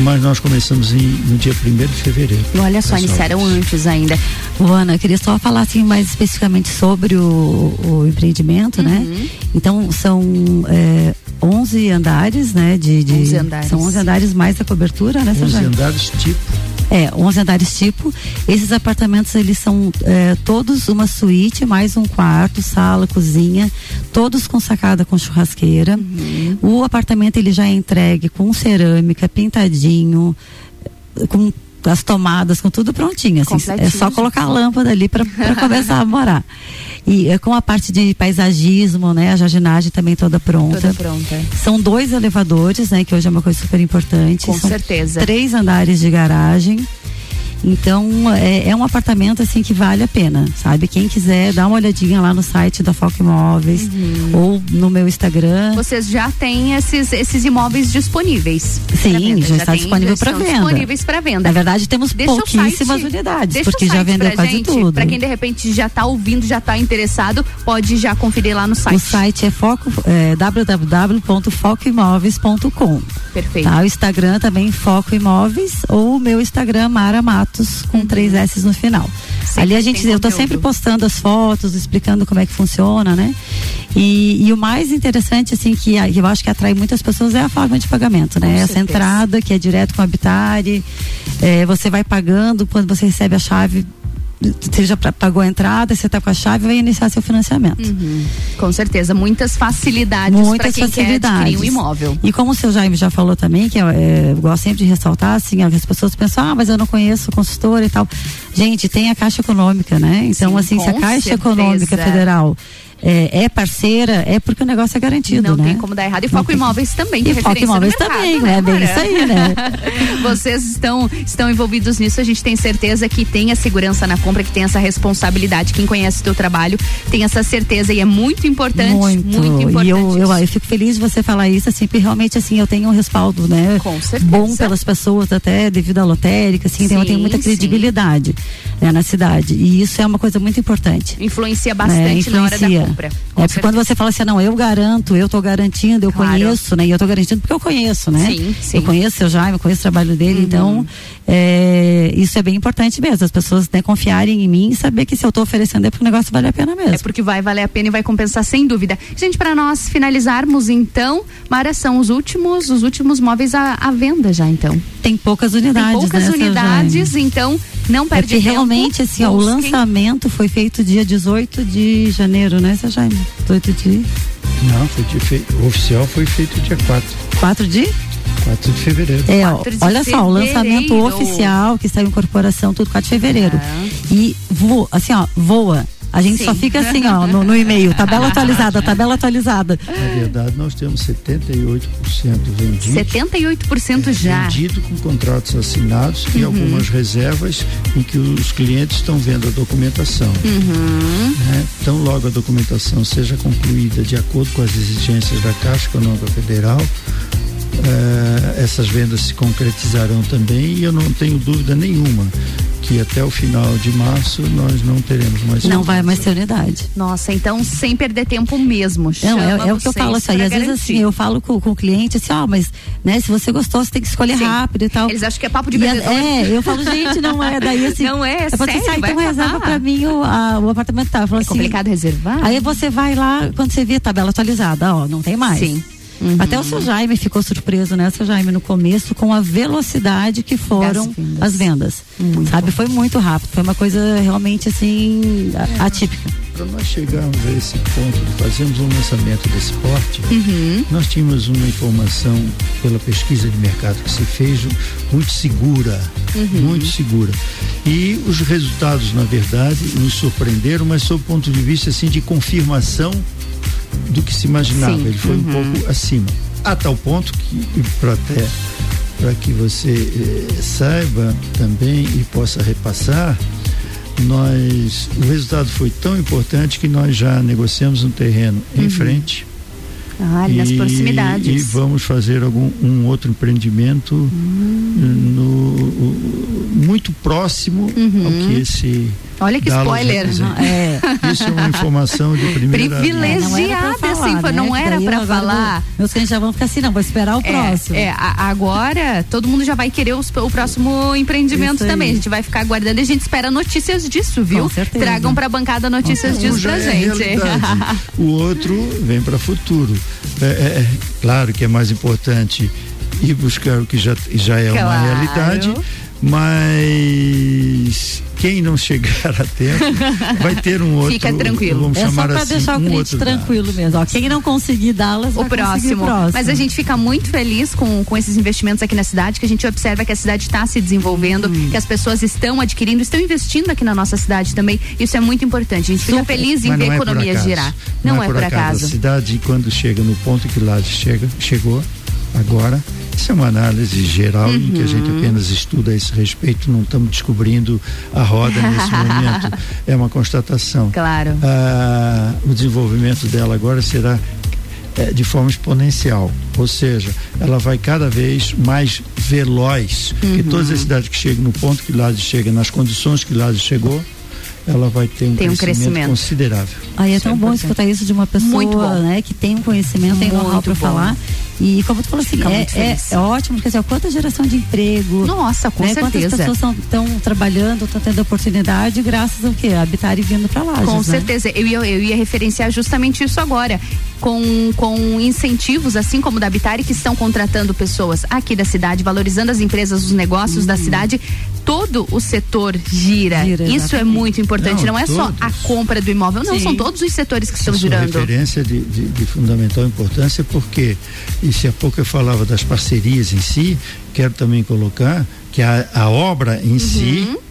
mas nós começamos em, no dia 1 de fevereiro. Olha só, iniciaram obras. antes ainda. Luana, eu queria só falar assim mais especificamente sobre o, o empreendimento, né? Uhum. Então são é, 11 andares, né? De, de- 11 andares. São 11 andares mais a cobertura, né? 11 Sérgio? Andares tipo. É, 11 andares tipo. Esses apartamentos, eles são é, todos uma suíte, mais um quarto, sala, cozinha, todos com sacada com churrasqueira. Uhum. O apartamento, ele já é entregue com cerâmica, pintadinho, com as tomadas, com tudo prontinho. Assim, é só colocar a lâmpada ali para começar a morar. E é, com a parte de paisagismo, né? A jardinagem também toda pronta. Toda pronta. São dois elevadores, né? Que hoje é uma coisa super importante. Com São certeza. Três andares de garagem. Então é, é um apartamento assim que vale a pena, sabe? Quem quiser dá uma olhadinha lá no site da Foco Imóveis Uhum. ou no meu Instagram. Vocês já têm esses, esses imóveis disponíveis. Sim, venda. já está disponível já para venda. disponíveis para venda. Na verdade, temos Deixa pouquíssimas site- unidades, porque já vendeu quase gente, tudo. Para quem de repente já está ouvindo, já está interessado, pode já conferir lá no site. O site é foco é, www.focoimóveis.com. Perfeito. Tá, o Instagram também Foco Imóveis ou o meu Instagram Mara Com três S no final. Sempre Ali a gente, eu tô conteúdo. sempre postando as fotos, explicando como é que funciona, né? E, e o mais interessante, assim, que, eu acho que atrai muitas pessoas é a forma de pagamento, né? Com Essa certeza. entrada que é direto com a Habitare, é, você vai pagando quando você recebe a chave, você já pagou a entrada, você tá com a chave, vai iniciar seu financiamento. Uhum. Com certeza, muitas facilidades para Muitas quem facilidades. quer um imóvel. E como o seu Jaime já falou também, que eu, é, eu gosto sempre de ressaltar, assim, as pessoas pensam, ah, mas eu não conheço consultora e tal. Gente, tem a Caixa Econômica, né? Então, Sim, assim, se a Caixa certeza. Econômica Federal é, é parceira, é porque o negócio é garantido, Não né? tem como dar errado. E Não Foco tem Imóveis também, que E é Foco Imóveis mercado, também, né, né? Bem isso aí, né? Vocês estão, estão envolvidos nisso, a gente tem certeza que tem a segurança na compra, que tem essa responsabilidade. Quem conhece o teu trabalho tem essa certeza e é muito importante, muito, importante. E eu, eu, eu fico feliz de você falar isso, assim, porque realmente, assim, eu tenho um respaldo, né? Com certeza. Bom pelas pessoas, até devido à lotérica, assim, então eu tenho Sim, muita sim. credibilidade né, na cidade. E isso é uma coisa muito importante. Influencia né, bastante na hora da influencia. Compra. É porque quando você fala assim, não, eu garanto, eu tô garantindo, eu Claro. conheço, né? E eu tô garantindo porque eu conheço, né? Sim, sim. Eu conheço seu Jaime, eu conheço o trabalho dele, Uhum. então é, isso é bem importante mesmo, as pessoas né, confiarem em mim e saber que se eu tô oferecendo é porque o negócio vale a pena mesmo. É porque vai valer a pena e vai compensar sem dúvida. Gente, para nós finalizarmos então, Mara, são os últimos, os últimos móveis à, à venda já então. Tem poucas unidades, Tem poucas né, unidades, então não É perde porque tempo. realmente, assim, ó, o lançamento foi feito dia 18 de janeiro, né, seu Jaime? 18 de. Não, foi de fe... o oficial foi feito dia 4. 4 de? 4 de fevereiro. É, ó, 4 de olha só, o lançamento fevereiro. oficial que saiu em corporação, tudo 4 de fevereiro. E voa, assim, ó, voa. A gente Sim. só fica assim, ó, no, no e-mail, tabela atualizada, tabela atualizada. Na verdade, nós temos 78% vendido. 78% já. Vendido com contratos assinados e Uhum. algumas reservas em que os clientes estão vendo a documentação. Uhum. né? Então, logo a documentação seja concluída de acordo com as exigências da Caixa Econômica Federal, eh, essas vendas se concretizarão também e eu não tenho dúvida nenhuma que até o final de março nós não teremos mais Não vai mais ter unidade. Nossa, então sem perder tempo mesmo. Não, é, é o que eu falo assim, às vezes garantir. assim, eu falo com, com o cliente assim, ó, mas, né, se você gostou, você tem que escolher Sim. rápido e tal. Eles acham que é papo de E vendedor. É, eu falo, gente, não é, daí assim. Não é, assim, sério, ah, vai então reserva pra mim o, a- o apartamento tá. Eu falo É assim, complicado reservar? Aí você vai lá, quando você vê a tabela atualizada, ó, não tem mais. Sim. Até o seu Jaime ficou surpreso, né, seu Jaime, no começo, com a velocidade que foram Das vendas. as vendas. Sabe, foi muito rápido, foi uma coisa realmente assim, a- atípica. Para nós chegarmos a esse ponto de fazermos um lançamento desse porte, Uhum. nós tínhamos uma informação pela pesquisa de mercado que se fez muito segura, Uhum. muito segura. E os resultados, na verdade, nos surpreenderam, mas sob o ponto de vista assim de confirmação do que se imaginava. Sim. Ele foi um Uhum. pouco acima. A tal ponto que, para até para que você eh, saiba também e possa repassar, nós o resultado foi tão importante que nós já negociamos um terreno em Uhum. frente Ah, ali nas e- proximidades. E vamos fazer algum um outro empreendimento Hum. no, muito próximo ao que esse Olha que spoiler. representa. É. Isso é uma informação de primeira Privilegiada, assim, foi- não era pra agora falar. vou- Meus clientes já vão ficar assim, não, vou esperar o É, próximo. É, agora todo mundo já vai querer os- o próximo empreendimento também. A gente vai ficar aguardando e a gente espera notícias disso, viu? Com certeza. Tragam pra bancada notícias Um disso já pra é gente. o outro vem para futuro. É, é- é claro que é mais importante ir buscar o que já, já é uma Claro. realidade, mas quem não chegar a tempo vai ter um outro. Fica tranquilo. Vamos É só chamar pra assim, deixar o um cliente outro tranquilo mesmo. Ó, quem não conseguir dá-las, o próximo. o próximo. Mas a gente fica muito feliz com, com esses investimentos aqui na cidade, que a gente observa que a cidade está se desenvolvendo, Hum. que as pessoas estão adquirindo, estão investindo aqui na nossa cidade também. Isso é muito importante. A gente fica Super. feliz em Mas ver não a é economia acaso. girar. Não, é por acaso. A cidade, quando chega no ponto que lá chega, chegou, agora, isso é uma análise geral em que a gente Uhum. apenas estuda a esse respeito, não estamos descobrindo a roda nesse momento. É uma constatação. Claro. Ah, o desenvolvimento dela agora será eh, de forma exponencial, ou seja, ela vai cada vez mais veloz, porque Uhum. todas as cidades que chegam no ponto que Lades chega, nas condições que Lades chegou, ela vai ter um, Tem um crescimento, crescimento. considerável. Aí é tão bom escutar isso de uma pessoa, né, que tem um conhecimento, tem know-how pra bom. falar. E como tu falou assim, é, muito é, é ótimo, porque assim, quanta geração de emprego. Nossa, com né, Quantas certeza. pessoas estão trabalhando, estão tendo oportunidade graças ao quê? Habitar e vindo pra lá. Com certeza, eu ia, eu ia referenciar justamente isso agora. Com, com incentivos, assim como da Habitare, que estão contratando pessoas aqui da cidade, valorizando as empresas, os negócios da cidade, todo o setor gira. Gira, isso é muito importante. Não, Não, é só todos. a compra do imóvel, não, Sim. são todos os setores que estão girando. referência de, de- de fundamental importância porque, se há pouco eu falava das parcerias em si, quero também colocar que a, a obra em si Uhum.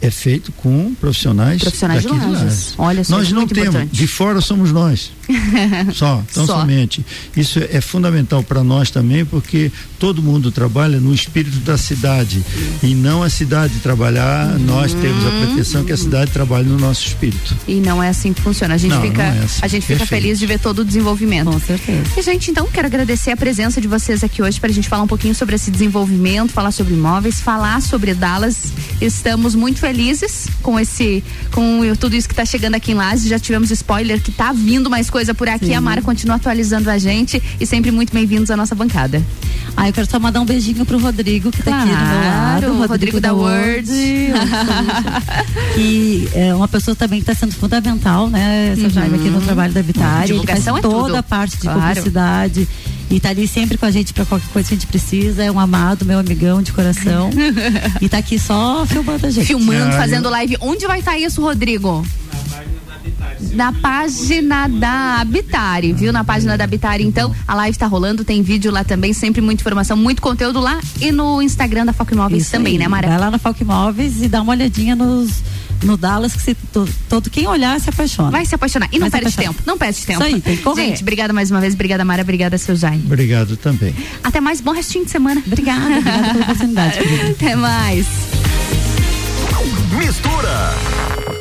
É feito com profissionais, Profissionais de daqui de Lages. Lages. Olha só, nós é não temos, importante. de fora somos nós. Só, tão Só. somente. Isso é, fundamental para nós também, porque todo mundo trabalha no espírito da cidade e não a cidade trabalhar. Nós temos a pretensão que a cidade trabalhe no nosso espírito. E não é assim que funciona. A gente Não, fica, não é assim. a gente fica Perfeito. feliz de ver todo o desenvolvimento. Com certeza. E, gente, então quero agradecer a presença de vocês aqui hoje para a gente falar um pouquinho sobre esse desenvolvimento, falar sobre imóveis, falar sobre Dallas. Estamos muito felizes com esse, com tudo isso que está chegando aqui em Lages. Já tivemos spoiler que tá vindo mais coisa por aqui. Sim. A Mara continua atualizando a gente e sempre muito bem-vindos à nossa bancada. Ah, eu quero só mandar um beijinho pro Rodrigo, que tá aqui do meu lado. Claro, Rodrigo da Word. que é uma pessoa também que está sendo fundamental, né, seu Uhum. Jaime, aqui no trabalho da Habitat. Ele faz é toda tudo. a parte de Claro. publicidade e tá ali sempre com a gente para qualquer coisa que a gente precisa. É um amado, meu amigão de coração. e tá aqui só filmando a gente. Filmando, fazendo live. Onde vai estar isso, Rodrigo? Na página da Habitare, viu? Na página da Habitare, então, a live tá rolando, tem vídeo lá também, sempre muita informação, muito conteúdo lá e no Instagram da Foco Imóveis Isso também, aí. né, Mara? Vai lá na Falk Imóveis e dá uma olhadinha nos no Dallas que se, to- todo quem olhar se apaixona. Vai se apaixonar. E não Vai perde tempo, não perde tempo. Isso aí, tem que correr. Gente, obrigada mais uma vez, obrigada, Mara, obrigada, seu Jaime. Obrigado também. Até mais, bom restinho de semana. Obrigada, obrigada pela oportunidade. Até mais. Mistura.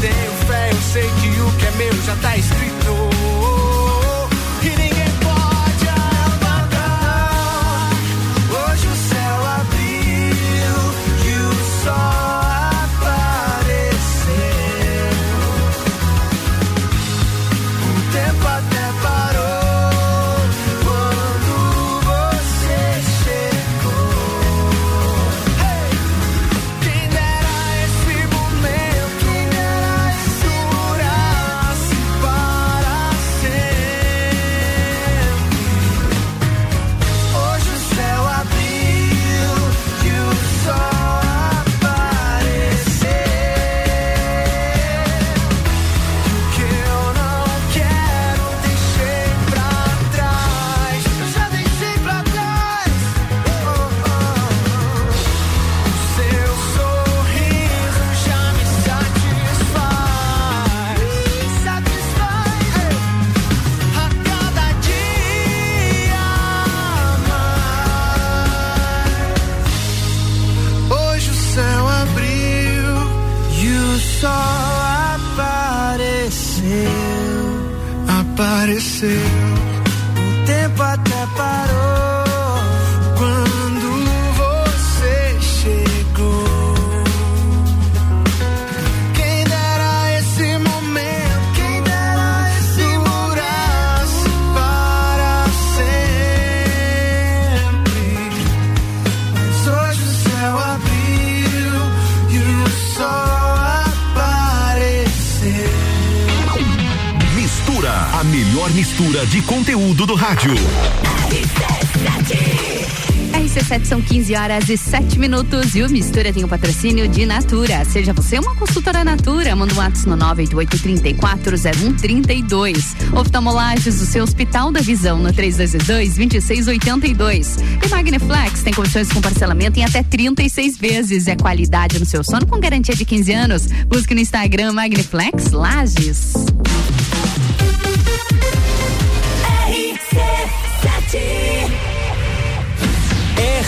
tenho fé, eu sei que o que é meu já tá escrito. RC7 são 15 horas e 7 minutos e o Mistura tem o patrocínio de Natura. Seja você uma consultora Natura, manda um WhatsApp no 988-340132. Oftalmolages, o seu Hospital da Visão no 3222-2682. E Magniflex tem condições com parcelamento em até 36 vezes. É qualidade no seu sono com garantia de 15 anos. Busque no Instagram Magniflex Lages.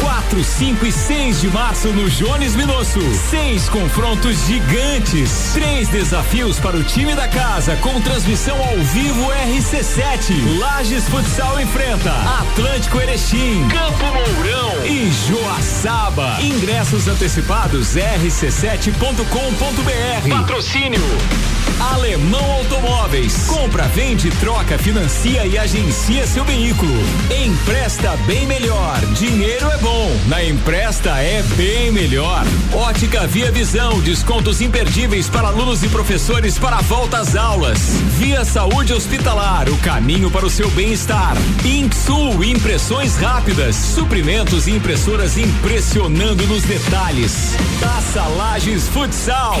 4, 5 e 6 de março no Jones Minosso. Seis confrontos gigantes. Três desafios para o time da casa com transmissão ao vivo RC7. Lages Futsal enfrenta Atlântico Erechim, Campo Mourão e Joaçaba. Ingressos antecipados rc7.com.br. Patrocínio Alemão Automóveis. Compra, vende, troca, financia e agencia seu veículo. Empresta bem melhor. Dinheiro é bom. Na Empresta é bem melhor. Ótica Via Visão. Descontos imperdíveis para alunos e professores para a volta às aulas. Via Saúde Hospitalar. O caminho para o seu bem-estar. Inksul. Impressões rápidas. Suprimentos e impressoras impressionando nos detalhes. Taça Lages Futsal.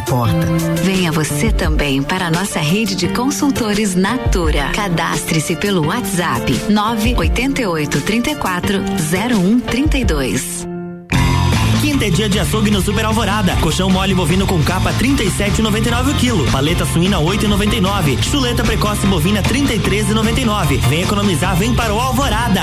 importa. Venha você também para a nossa rede de consultores Natura. Cadastre-se pelo WhatsApp 988 34 0132. Quinta é dia de açougue no Super Alvorada. Colchão mole bovino com capa 37,99 o quilo. Paleta suína 8,99. Chuleta precoce bovina 33,99. Vem economizar, vem para o Alvorada.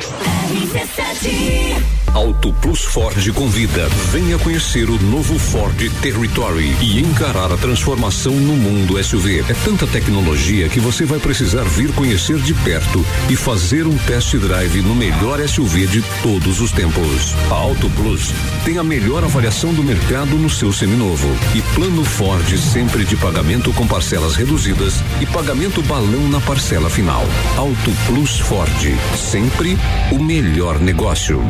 RC7 Auto Plus Ford convida. Venha conhecer o novo Ford Territory e encarar a transformação no mundo SUV. É tanta tecnologia que você vai precisar vir conhecer de perto e fazer um test drive no melhor SUV de todos os tempos. A Auto Plus tem a melhor avaliação do mercado no seu seminovo e plano Ford sempre de pagamento com parcelas reduzidas e pagamento balão na parcela final. Auto Plus Ford, sempre o melhor negócio.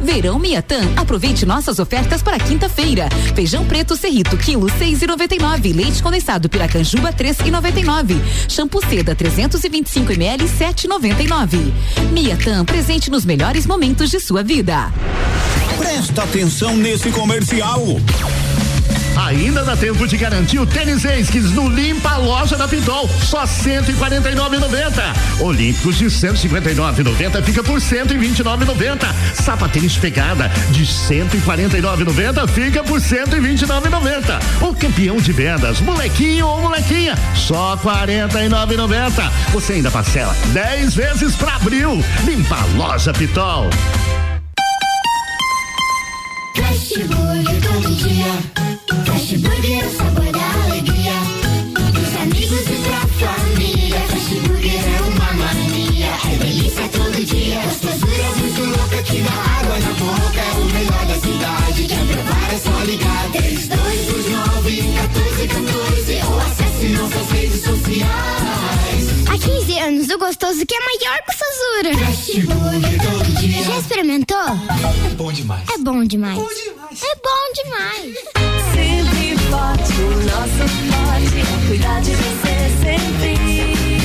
Verão Miatan. Aproveite nossas ofertas para quinta-feira. Feijão preto Cerrito, quilo seis e noventa e nove. Leite condensado Piracanjuba, três e noventa e nove. Shampoo Seda, 325 ml, sete e noventa e nove. Miatan, presente nos melhores momentos de sua vida. Presta atenção nesse comercial. Ainda dá tempo de garantir o tênis Esquis no Limpa Loja da Pitol, só 149,90. Olímpicos de 159,90 fica por 129,90. Sapatênis pegada de 149,90 fica por 129,90. O campeão de vendas, molequinho ou molequinha, só 49,90. Você ainda parcela 10 vezes para abril. Limpa Loja Pitol. Fast Burger é todo dia. Fast Burger é o sabor da alegria. Dos amigos e da família. Fast Burger é uma mania. É delícia todo dia. Gostosura muito louca que dá água na boca. É o melhor da cidade. Quer provar é só ligar. 3, 2, 2, 9, 14, 14. Ou acesse nossas redes sociais. Há 15 anos, o gostoso que é maior que o Sazura. Já experimentou? É bom demais. É bom demais. É bom demais. Sempre forte, o nosso forte cuidar de você sempre.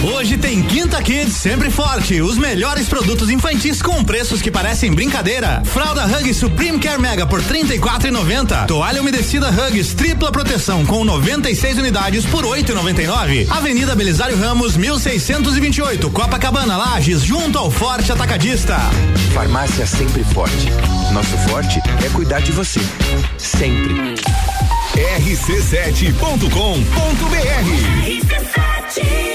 Hoje tem Quinta Kids sempre forte. Os melhores produtos infantis com preços que parecem brincadeira. Fralda Hugs Supreme Care Mega por R$ 34,90. Toalha umedecida Hugs tripla proteção com 96 unidades por R$ 8,99. Avenida Belisário Ramos 1628, Copacabana, Lages, junto ao Forte Atacadista. Farmácia Sempre Forte. Nosso forte é cuidar de você. Sempre. rc7.com.br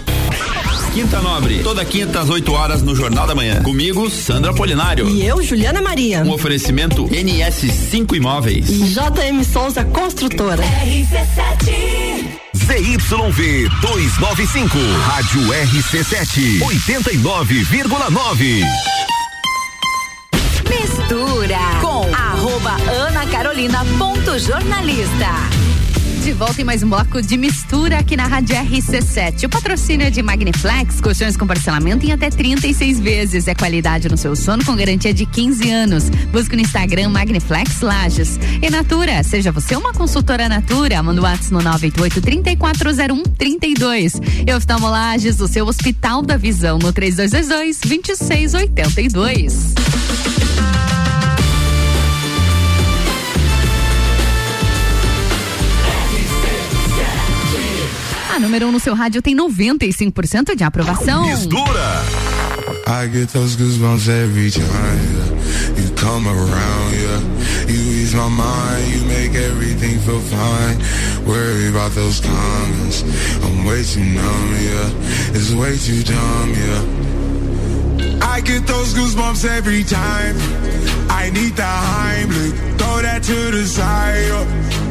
Quinta Nobre, toda quinta às 8 horas no Jornal da Manhã. Comigo, Sandra Polinário. E eu, Juliana Maria. Um oferecimento NS5 Imóveis. E JM Souza Construtora. RC7. ZYV 295, Rádio RC7, 89,9. Mistura com arroba Ana Carolina ponto jornalista. De volta em mais um bloco de mistura aqui na Rádio RC7. O patrocínio é de Magniflex, colchões com parcelamento em até 36 vezes. É qualidade no seu sono com garantia de 15 anos. Busque no Instagram Magniflex Lages. E Natura, seja você uma consultora Natura, manda o WhatsApp no 988 3401 32. E Oftalmo Lages, o seu Hospital da Visão no 3222 número 1 um no seu rádio tem 95% de aprovação. Mistura. I get those goosebumps every time yeah. you come around. Yeah, you ease my mind, you make everything feel fine. Worry about those comments, I'm way too numb. Yeah, it's way too dumb. Yeah, I get those goosebumps every time. I need the Heimlich, throw that to the side. Yeah.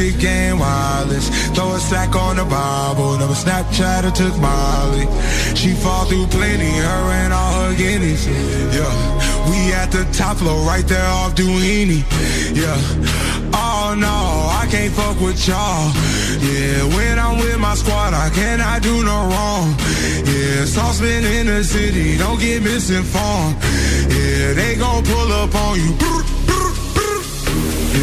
When I text kick game wireless, throw a stack on the Bible. Never Snapchat or took Molly. She fall through plenty, her and all her guineas. Yeah, we at the top floor, right there off Duini. Yeah, oh no, I can't fuck with y'all. Yeah, when I'm with my squad, I cannot do no wrong. Yeah, saucepan in the city, don't get misinformed. Yeah, they gon' pull up on you.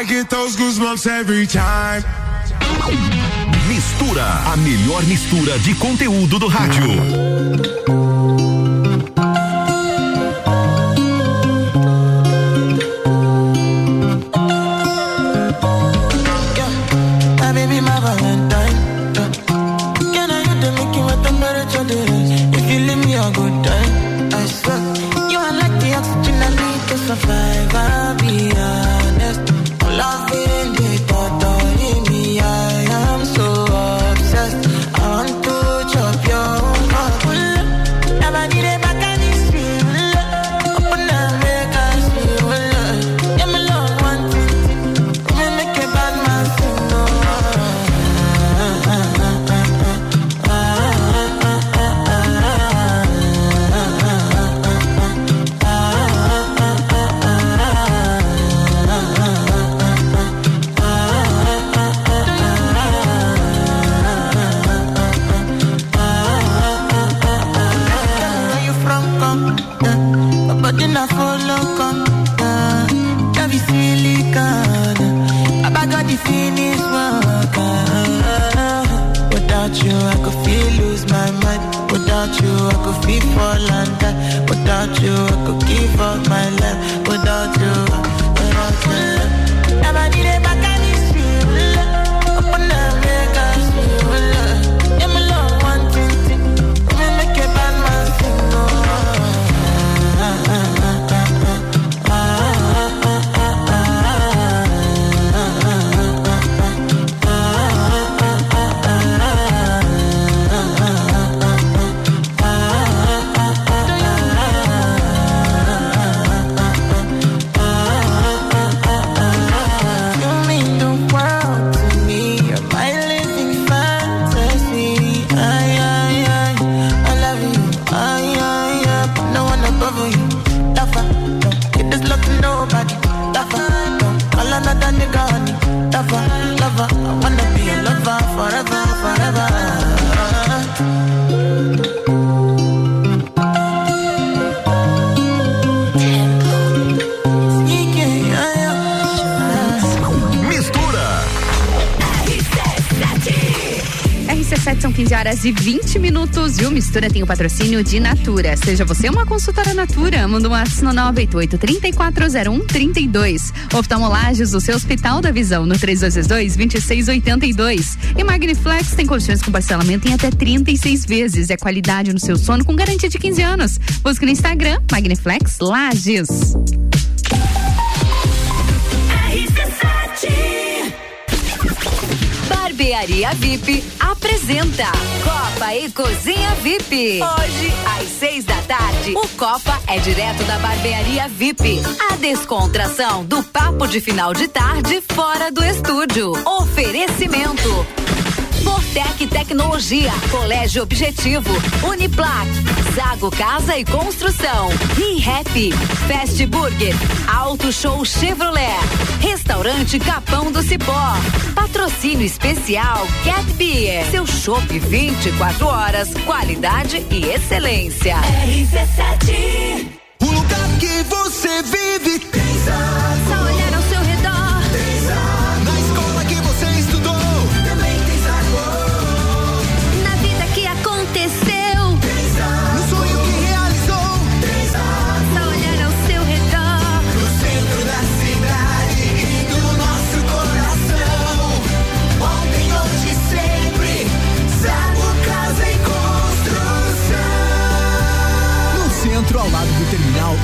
I get those goosebumps every time. Mistura, a melhor mistura de conteúdo do rádio. Horas e 20 minutos e o Mistura tem o patrocínio de Natura. Seja você uma consultora Natura, manda um WhatsApp no 988 3401 32. Oftalmolages do seu Hospital da Visão no 3222 2682. E Magniflex tem colchões com parcelamento em até 36 vezes. É qualidade no seu sono com garantia de 15 anos. Busque no Instagram Magniflex Lages. Barbearia VIP apresenta Copa e Cozinha VIP. Hoje, às seis da tarde, o Copa é direto da Barbearia VIP. A descontração do papo de final de tarde fora do estúdio. Oferecimento. Fortec Tecnologia, Colégio Objetivo, Uniplac, Zago Casa e Construção, ReHap, Fast Burger, Auto Show Chevrolet, Restaurante Capão do Cipó, Patrocínio Especial Cat Beer, seu chopp 24 horas, qualidade e excelência. RC7 O lugar que você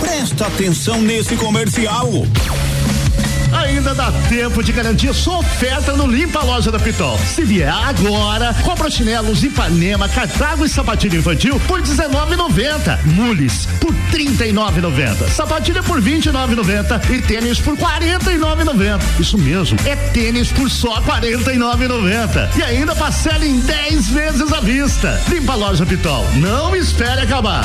Presta atenção nesse comercial. Ainda dá tempo de garantir sua oferta no Limpa Loja da Pitol. Se vier agora, compra chinelos Ipanema, Cartago e sapatilha infantil por R$19,90. Mules por R$39,90. Sapatilha por R$29,90 e tênis por R$49,90. Isso mesmo, é tênis por só R$49,90. E ainda parcela em 10 vezes à vista. Limpa Loja Pitol. Não espere acabar.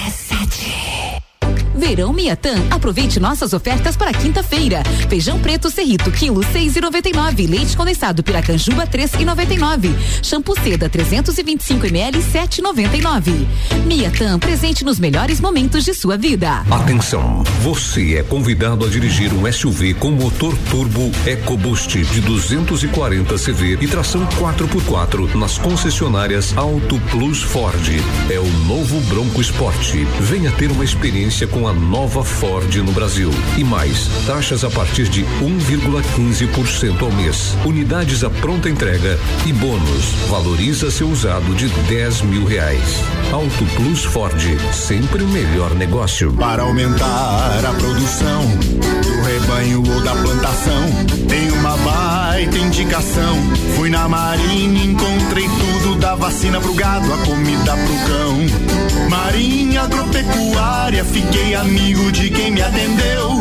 Verão Miatã, aproveite nossas ofertas para quinta-feira. Feijão preto Cerrito, quilo seis e noventa e nove. Leite condensado Piracanjuba, três e noventa e nove. Shampoo Seda, 325 ml, sete e noventa e nove. Miatã, presente nos melhores momentos de sua vida. Atenção, você é convidado a dirigir um SUV com motor turbo EcoBoost de 240 CV e tração 4x4 nas concessionárias Auto Plus Ford. É o novo Bronco Sport. Venha ter uma experiência com a nova Ford no Brasil. E mais, taxas a partir de 1,15% ao mês. Unidades à pronta entrega e bônus. Valoriza seu usado de 10 mil reais. Auto Plus Ford, sempre o melhor negócio. Para aumentar a produção do rebanho ou da plantação, tem uma baita indicação. Fui na Marinha, encontrei tudo da vacina pro gado, a comida pro cão. Marinha Agropecuária, fiquei amigo de quem me atendeu.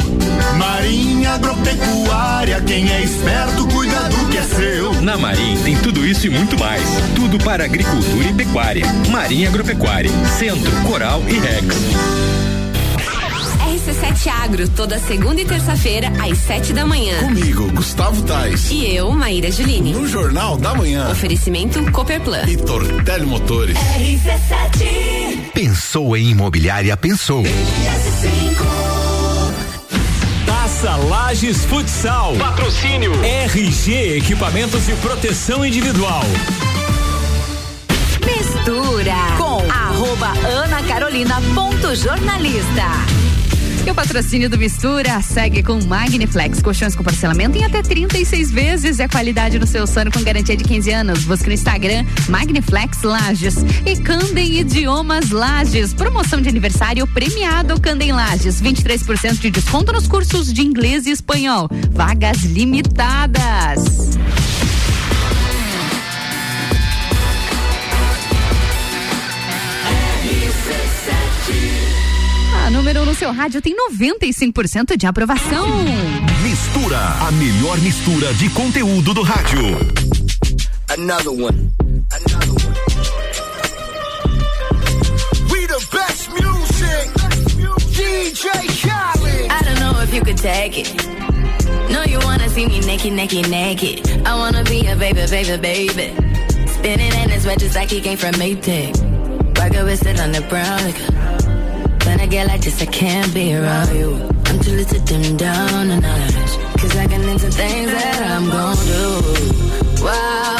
Marinha Agropecuária, quem é esperto cuida do que é seu. Na Marim tem tudo isso e muito mais. Tudo para agricultura e pecuária. Marinha Agropecuária, Centro, Coral e Rex. RC7 Agro, toda segunda e terça-feira, às sete da manhã. Comigo, Gustavo Tais. E eu, Maíra Juline. No Jornal da Manhã. Oferecimento Cooperplan. E Tortelli Motores. RC7. Pensou em imobiliária, pensou. Taça Lages Futsal. Patrocínio RG Equipamentos de Proteção Individual. Mistura com arroba Ana Carolina ponto jornalista. E o patrocínio do Mistura segue com Magniflex, colchões com parcelamento em até 36 vezes. É qualidade no seu sono com garantia de 15 anos. Busque no Instagram Magniflex Lages e Candem Idiomas Lages. Promoção de aniversário premiado Candem Lages. 23% de desconto nos cursos de inglês e espanhol. Vagas limitadas. Número um no seu rádio tem 95% de aprovação. Mistura, a melhor mistura de conteúdo do rádio. Another one. Another one. We the best music. DJ Khaled. I don't know if you could take it. No, you wanna see me naked, naked, naked. I wanna be a baby, baby, baby. Spinning in his red just like he came from Maytag. Rocket with it on the brown. Like, when I get like this, I can't be around you. I'm too little to dim down a notch. Cause I can into things that I'm gon' do. Wow.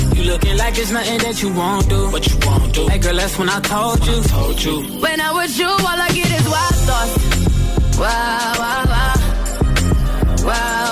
You looking like it's nothing that you won't do. What you won't do. Hey girl, that's when I told you. I told you. When I'm with you, all I get is wild thoughts. Wow, wow, wow. Wow, wow, wow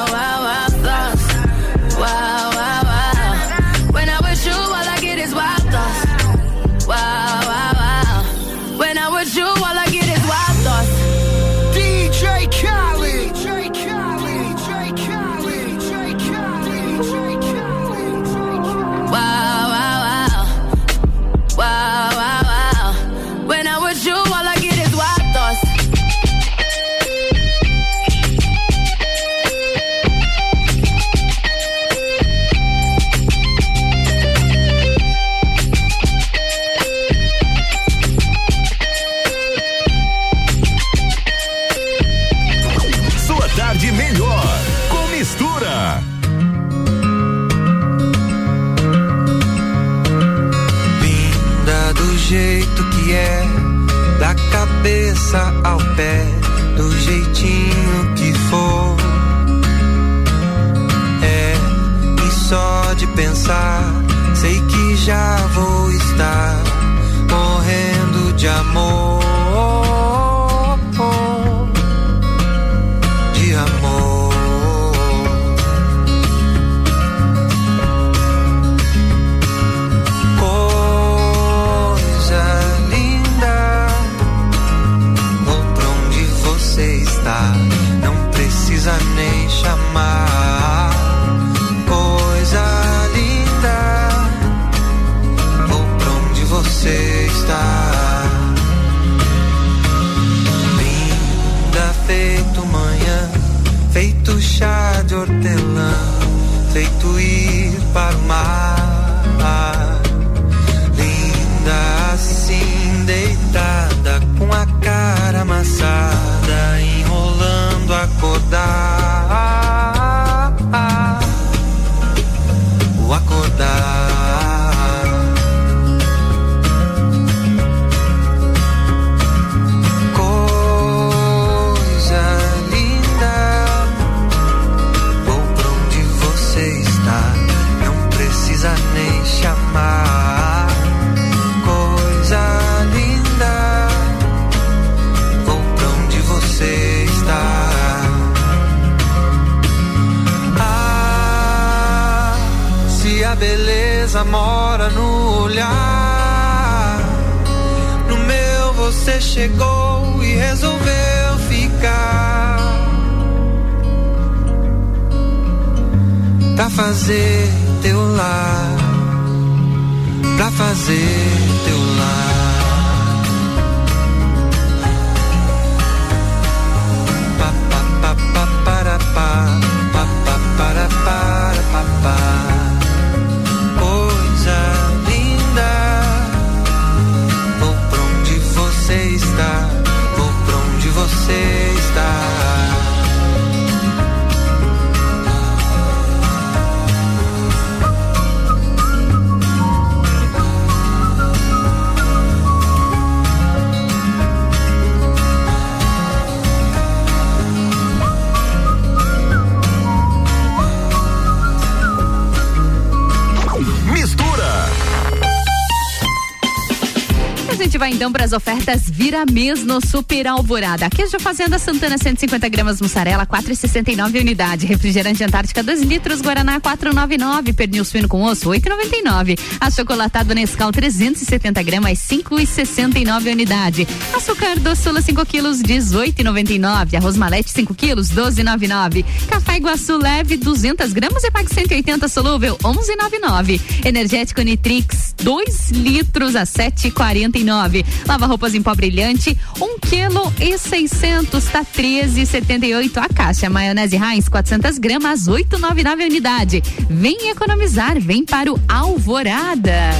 vai então para as ofertas Vira Mês no Super Alvorada. Queijo Fazenda Santana 150 gramas mussarela 4,69 unidade. Refrigerante Antártica 2 litros Guaraná 4,99. Pernil suíno com osso 8,99. Achocolatado Nescau 370 gramas 5,69 unidade. Açúcar doçula 5 quilos 18,99. Arroz malete 5 quilos 12,99. Café Iguaçu leve 200 gramas e pague 180 solúvel 11,99. Energético Nitrix 2 litros a 7,49. Lava roupas em pó brilhante, 1 um quilo e 600, tá 13,78 a caixa. Maionese Heinz 400 gramas, 8,99 unidade. Vem economizar, vem para o Alvorada.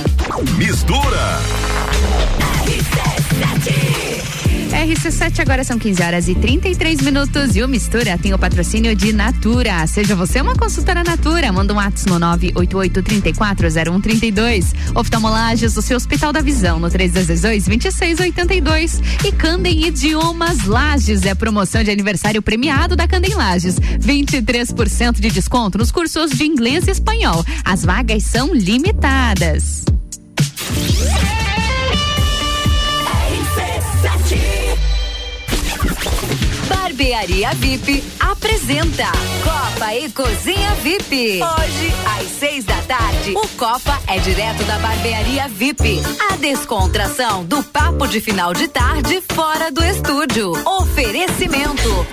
Mistura. RC7 agora são 15 horas e 33 minutos e o Mistura tem o patrocínio de Natura. Seja você uma consultora Natura, manda um WhatsApp no 988340132. Oftalmolages, o seu Hospital da Visão no 322-2682 e Candem Idiomas Lages é promoção de aniversário premiado da Candem Lages. 23% de desconto nos cursos de inglês e espanhol. As vagas são limitadas. Barbearia VIP apresenta Copa e Cozinha VIP. Hoje, às seis da tarde, o Copa é direto da Barbearia VIP. A descontração do papo de final de tarde fora do estúdio. Oferecimento.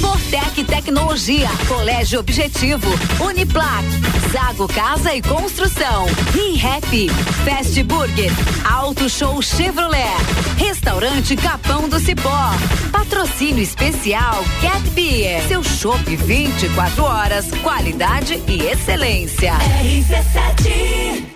Fortec Tecnologia, Colégio Objetivo, Uniplac, Zago Casa e Construção, ReHap, Fast Burger, Auto Show Chevrolet, Restaurante Capão do Cipó, Patrocínio Especial Cat Beer, seu chopp 24 horas, qualidade e excelência. RC7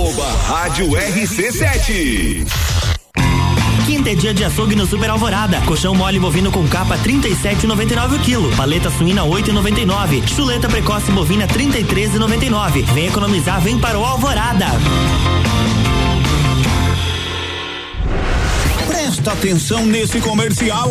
Arroba Rádio RC7. Quinta é dia de açougue no Super Alvorada. Colchão mole bovino com capa 37,99 o quilo. Paleta suína 8,99. Chuleta precoce bovina 33,99. Vem economizar, vem para o Alvorada. Presta atenção nesse comercial.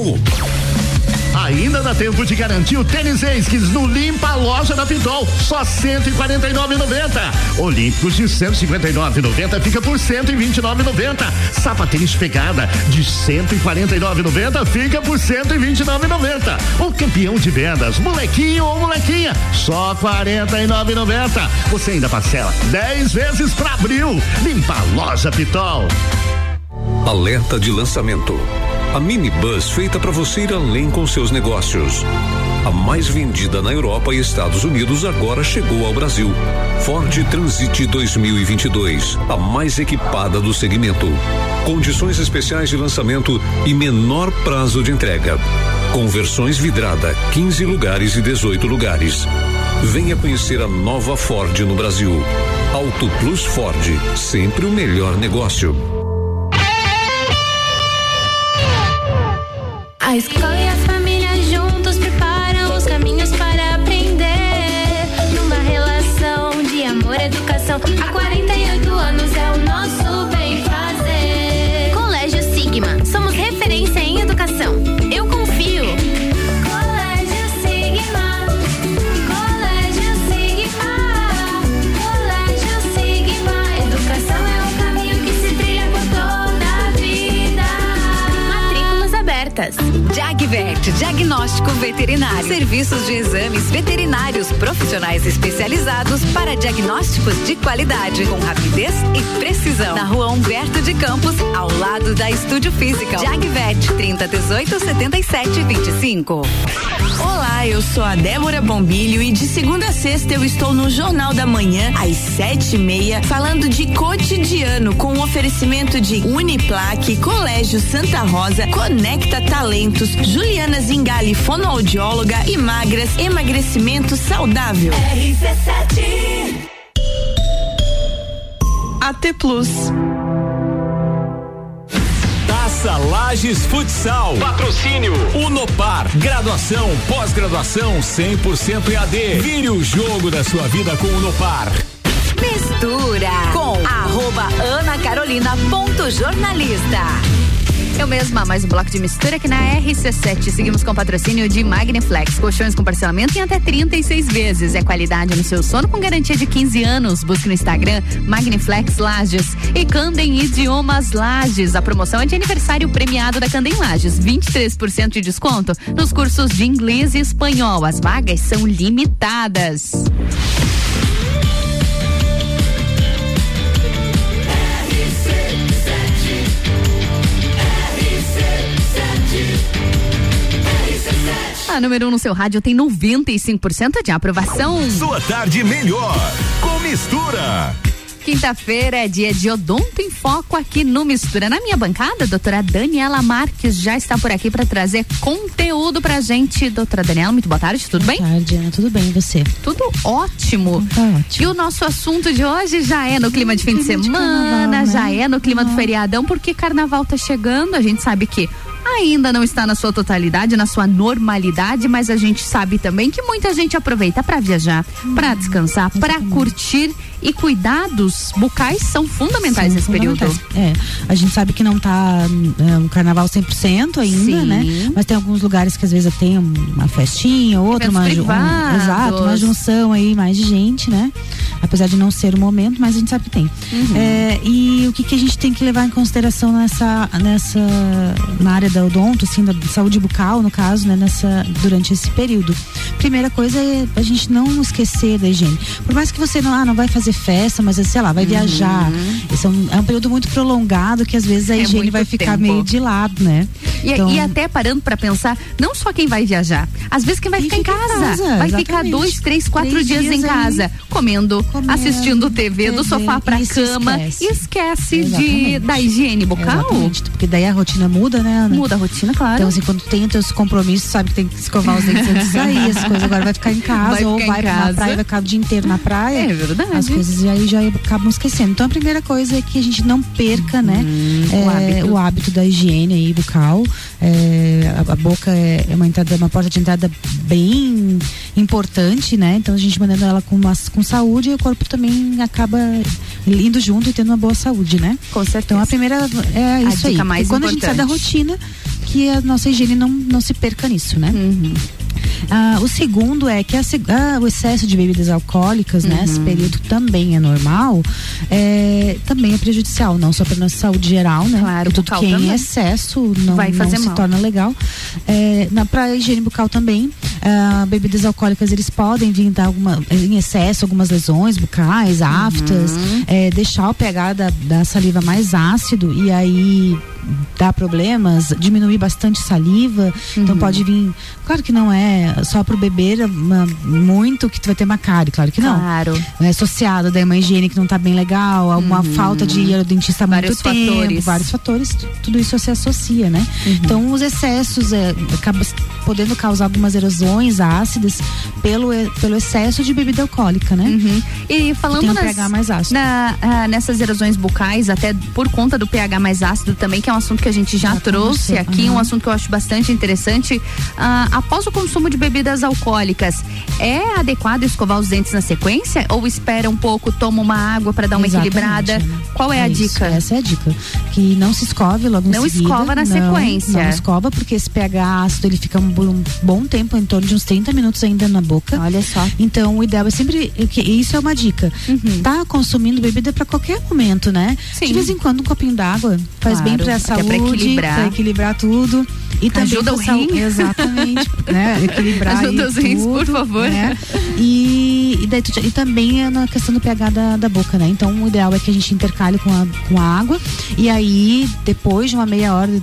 Ainda dá tempo de garantir o tênis Esquis no Limpa Loja da Pitol, só 149,90. Olímpicos de 159,90 fica por 129,90. Sapatênis pegada de 149,90 fica por 129,90. O campeão de vendas, molequinho ou molequinha, só 49,90. Você ainda parcela 10 vezes para abril. Limpa Loja Pitol. Alerta de lançamento. A minibus feita para você ir além com seus negócios. A mais vendida na Europa e Estados Unidos agora chegou ao Brasil. Ford Transit 2022, a mais equipada do segmento. Condições especiais de lançamento e menor prazo de entrega. Conversões vidrada, 15 lugares e 18 lugares. Venha conhecer a nova Ford no Brasil. Auto Plus Ford, sempre o melhor negócio. A escola e a família juntos preparam os caminhos para aprender. Numa relação de amor educação. Há 48 diagnóstico veterinário. Serviços de exames veterinários profissionais especializados para diagnósticos de qualidade, com rapidez e precisão. Na rua Humberto de Campos, ao lado da Estúdio Física. Jagvet, 30 18 77 25. Olá, eu sou a Débora Bombilho e de segunda a sexta eu estou no Jornal da Manhã, às sete e meia, falando de cotidiano, com o oferecimento de Uniplaque, Colégio Santa Rosa, Conecta Talentos, Juliana Zingali, fonoaudióloga e magras, emagrecimento saudável. RC7 AT Plus. Taça Lages Futsal. Patrocínio Unopar. Graduação, pós-graduação 100% EAD. Vire o jogo da sua vida com o Unopar. Mistura com arroba Ana Carolina ponto jornalista. Eu mesma, mais um bloco de mistura aqui na RC7. Seguimos com patrocínio de Magniflex. Colchões com parcelamento em até 36 vezes. É qualidade no seu sono com garantia de 15 anos. Busque no Instagram Magniflex Lages. E Candem Idiomas Lages. A promoção é de aniversário premiado da Candem Lages. 23% de desconto nos cursos de inglês e espanhol. As vagas são limitadas. A número 1 um no seu rádio tem 95% de aprovação. Sua tarde melhor com mistura. Quinta-feira é dia de Odonto em Foco aqui no Mistura. Na minha bancada, a doutora Daniela Marques já está por aqui para trazer conteúdo pra gente. Doutora Daniela, muito boa tarde, tudo boa bem? Boa tarde, Ana, tudo bem e você? Tudo ótimo. Tá ótimo. E o nosso assunto de hoje já é no clima de fim de clima de semana, carnaval, né? já é no clima do feriadão, porque carnaval tá chegando, a gente sabe que ainda não está na sua totalidade, na sua normalidade, mas a gente sabe também que muita gente aproveita para viajar, para descansar, para curtir e cuidados bucais são fundamentais Sim, nesse fundamentais. período. É, a gente sabe que não tá é, um carnaval 100% ainda, Sim. né? Mas tem alguns lugares que às vezes tem uma festinha, outra, Eventos uma, um, exato, uma junção aí mais de gente, né? Apesar de não ser o momento, mas a gente sabe que tem. Uhum. É, e o que, que a gente tem que levar em consideração nessa, nessa na área da odonto, assim, da saúde bucal, no caso, né? Nessa, durante esse período. Primeira coisa é a gente não esquecer da higiene. Por mais que você não, ah, não vai fazer festa, mas sei lá, vai Uhum. viajar. Esse é um, é um período muito prolongado que às vezes a É higiene vai ficar tempo. meio de lado, né? E, Então- e até parando pra pensar, não só quem vai viajar, às vezes quem vai ficar em casa, casa, vai ficar exatamente. dois, três, quatro Três dias, dias em ali, casa, comendo, comendo, assistindo TV, do TV, sofá pra isso cama esquece. e esquece de, da higiene bucal. Exatamente, porque daí a rotina muda, né, Ana? Muda a rotina, claro. Então, assim, quando tem os teus compromissos, sabe que tem que escovar os dentes antes de sair, essas coisas agora vai ficar em casa, Vai ou ficar vai pra praia, vai ficar o dia inteiro na praia. É verdade. Coisas aí já acabam esquecendo. Então, a primeira coisa é que a gente não perca, né, o é, hábito. o hábito da higiene aí bucal. É, a, a boca é é uma entrada, uma porta de entrada bem importante, né? Então a gente mandando ela com, uma, com saúde e o corpo também acaba indo junto e tendo uma boa saúde, né? Com certeza. Então a primeira é A isso aí. mais e quando a gente sai da importante. rotina, que a nossa higiene não, não se perca nisso, né? Uhum. Ah, o segundo é que a ah, o excesso de bebidas alcoólicas, né? Uhum. Esse período também é normal, é, também é prejudicial, não só para nossa saúde geral, né? Claro, tudo que é em excesso não, Vai fazer não se mal. torna legal. É, na pra higiene bucal também, ah, bebidas alcoólicas eles podem vir dar alguma, em excesso algumas lesões bucais, aftas, Uhum. é, deixar o pH da, da saliva mais ácido e aí dá problemas, diminuir bastante saliva, então Uhum. pode vir, claro que não é só pro beber uma- muito que tu vai ter uma cárie, claro que não. Claro. É associado daí uma higiene que não tá bem legal, a uma falta de ir ao dentista há muito Vários tempo, fatores. vários fatores, tu- tudo isso se associa, né? Uhum. Então os excessos é, acaba s- podendo causar algumas erosões ácidas pelo, pelo excesso de bebida alcoólica, né? Uhum. E falando nas, pH mais ácido. na- ah, nessas erosões bucais, até por conta do pH mais ácido também, que é um assunto que a gente já, trouxe conversou, aqui, uhum. um assunto que eu acho bastante interessante. Ah, após o consumo de bebidas alcoólicas, é adequado escovar os dentes na sequência? Ou espera um pouco, toma uma água para dar uma Exatamente, equilibrada? né? Qual é, a isso, dica? Essa é a dica. Que não se escove logo em Não seguida. escova na não, sequência. Não escova, porque esse pH ácido ele fica um, um bom tempo, em torno de uns 30 minutos ainda na boca. Olha só. Então o ideal é sempre. que Isso é uma dica. Uhum. Tá consumindo bebida para qualquer momento, né? Sim. De vez em quando um copinho d'água faz bem Claro, pra até saúde, pra equilibrar. pra equilibrar tudo. E também Ajuda pra o rim. Exatamente. né? Equilibrar Ajuda os rins, por favor. né? E, e, daí tu- e também é na questão do pH da, da boca, né? Então o ideal é que a gente intercale com a, com a água e aí depois de uma meia hora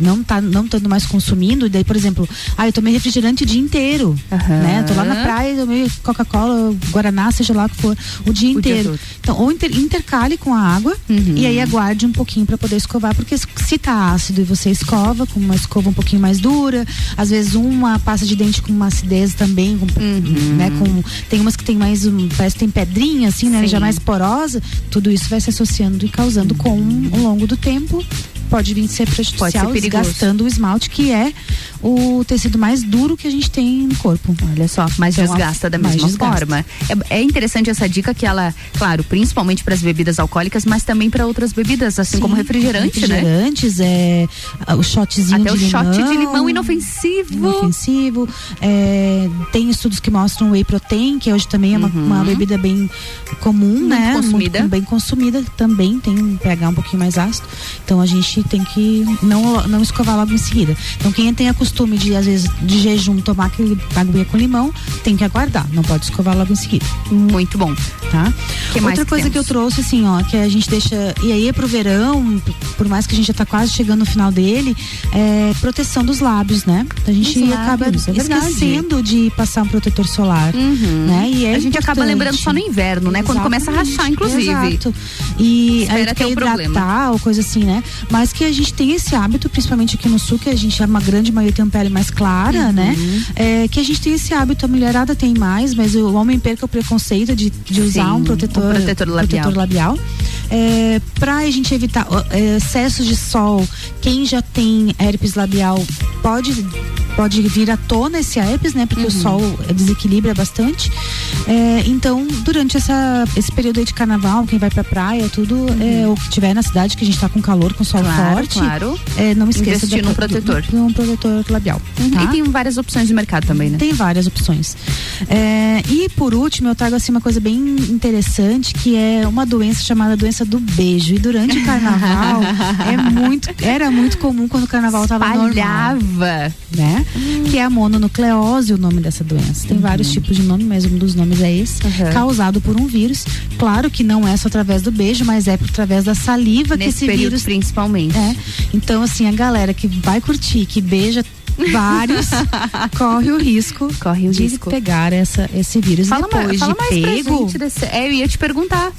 não tá não estando mais consumindo, e daí, por exemplo, ah, eu tomei refrigerante o dia inteiro, né? Tô lá na praia, tomei Coca-Cola, Guaraná, seja lá o que for, o dia O dia inteiro. todo. então, ou inter- intercale com a água e aí aguarde um pouquinho para poder escovar, porque se tá ácido e você escova com uma escova um pouquinho mais dura, às vezes uma pasta de dente com uma acidez também, com, né, com tem umas que tem mais um, parece que tem pedrinha assim, né, Sim. já mais porosa, tudo isso vai se associando e causando com ao longo do tempo pode vir ser prejudicial, Pode ser desgastando o esmalte que é o tecido mais duro que a gente tem no corpo. Olha só, mas Então, desgasta da mesma forma. É, é interessante essa dica que ela, claro, principalmente para as bebidas alcoólicas, mas também para outras bebidas, assim Sim, como refrigerante, né? refrigerantes, é, ah, o shotzinho Até de o shot limão, de limão inofensivo. inofensivo. É, tem estudos que mostram whey protein, que hoje também é uma, uma bebida bem comum, Uhum. Muito né? consumida. bem consumida, também tem um pH um pouquinho mais ácido. Então a gente tem que não, não escovar logo em seguida. Então quem tem a costume de, às vezes, de jejum, tomar aquele aguinha com limão, tem que aguardar. Não pode escovar logo em seguida. Muito bom. Tá? Que Outra que coisa que eu temos? trouxe, assim, ó, que a gente deixa. E aí é pro verão, por mais que a gente já tá quase chegando no final dele, é proteção dos lábios, né? A gente Dos acaba lábios, é esquecendo de passar um protetor solar. Uhum. Né? E é a gente acaba importante. lembrando só no inverno, né? Quando começa a rachar, inclusive. Exato. E Espera aí quer um problema. hidratar ou coisa assim, né? Mas que a gente tem esse hábito, principalmente aqui no sul, que a gente é uma grande maioria tem uma pele mais clara, Uhum. né? É, que a gente tem esse hábito, a mulherada tem mais, mas o homem perca o preconceito de, de usar Sim, um protetor, um protetor labial. protetor labial. É, pra a gente evitar é, excessos de sol, quem já tem herpes labial pode pode vir à tona esse herpes, né? Porque o sol desequilibra bastante. É, então, durante essa, esse período aí de carnaval, quem vai pra praia, tudo, é, ou que tiver na cidade, que a gente tá com calor, com sol Claro, forte, claro. é, não esqueça num do- protetor. do- um protetor labial. Uhum. tá? E tem várias opções de mercado também, né? Tem várias opções. É, e por último, eu trago assim uma coisa bem interessante, que é uma doença chamada doença do beijo. E durante o carnaval é muito, era muito comum quando o carnaval estava normal, né? Que é a mononucleose, o nome dessa doença. Tem vários tipos de nome, mas um dos nomes é esse, Uhum. causado por um vírus. Claro que não é só através do beijo, mas é por através da saliva que Nesse esse período, vírus principalmente. é. Então, assim, a galera que vai curtir, que beija vários, corre o risco, Corre o de risco. pegar essa, esse vírus. Fala, Depois mais, fala de mais pego, desse. É, eu ia te perguntar.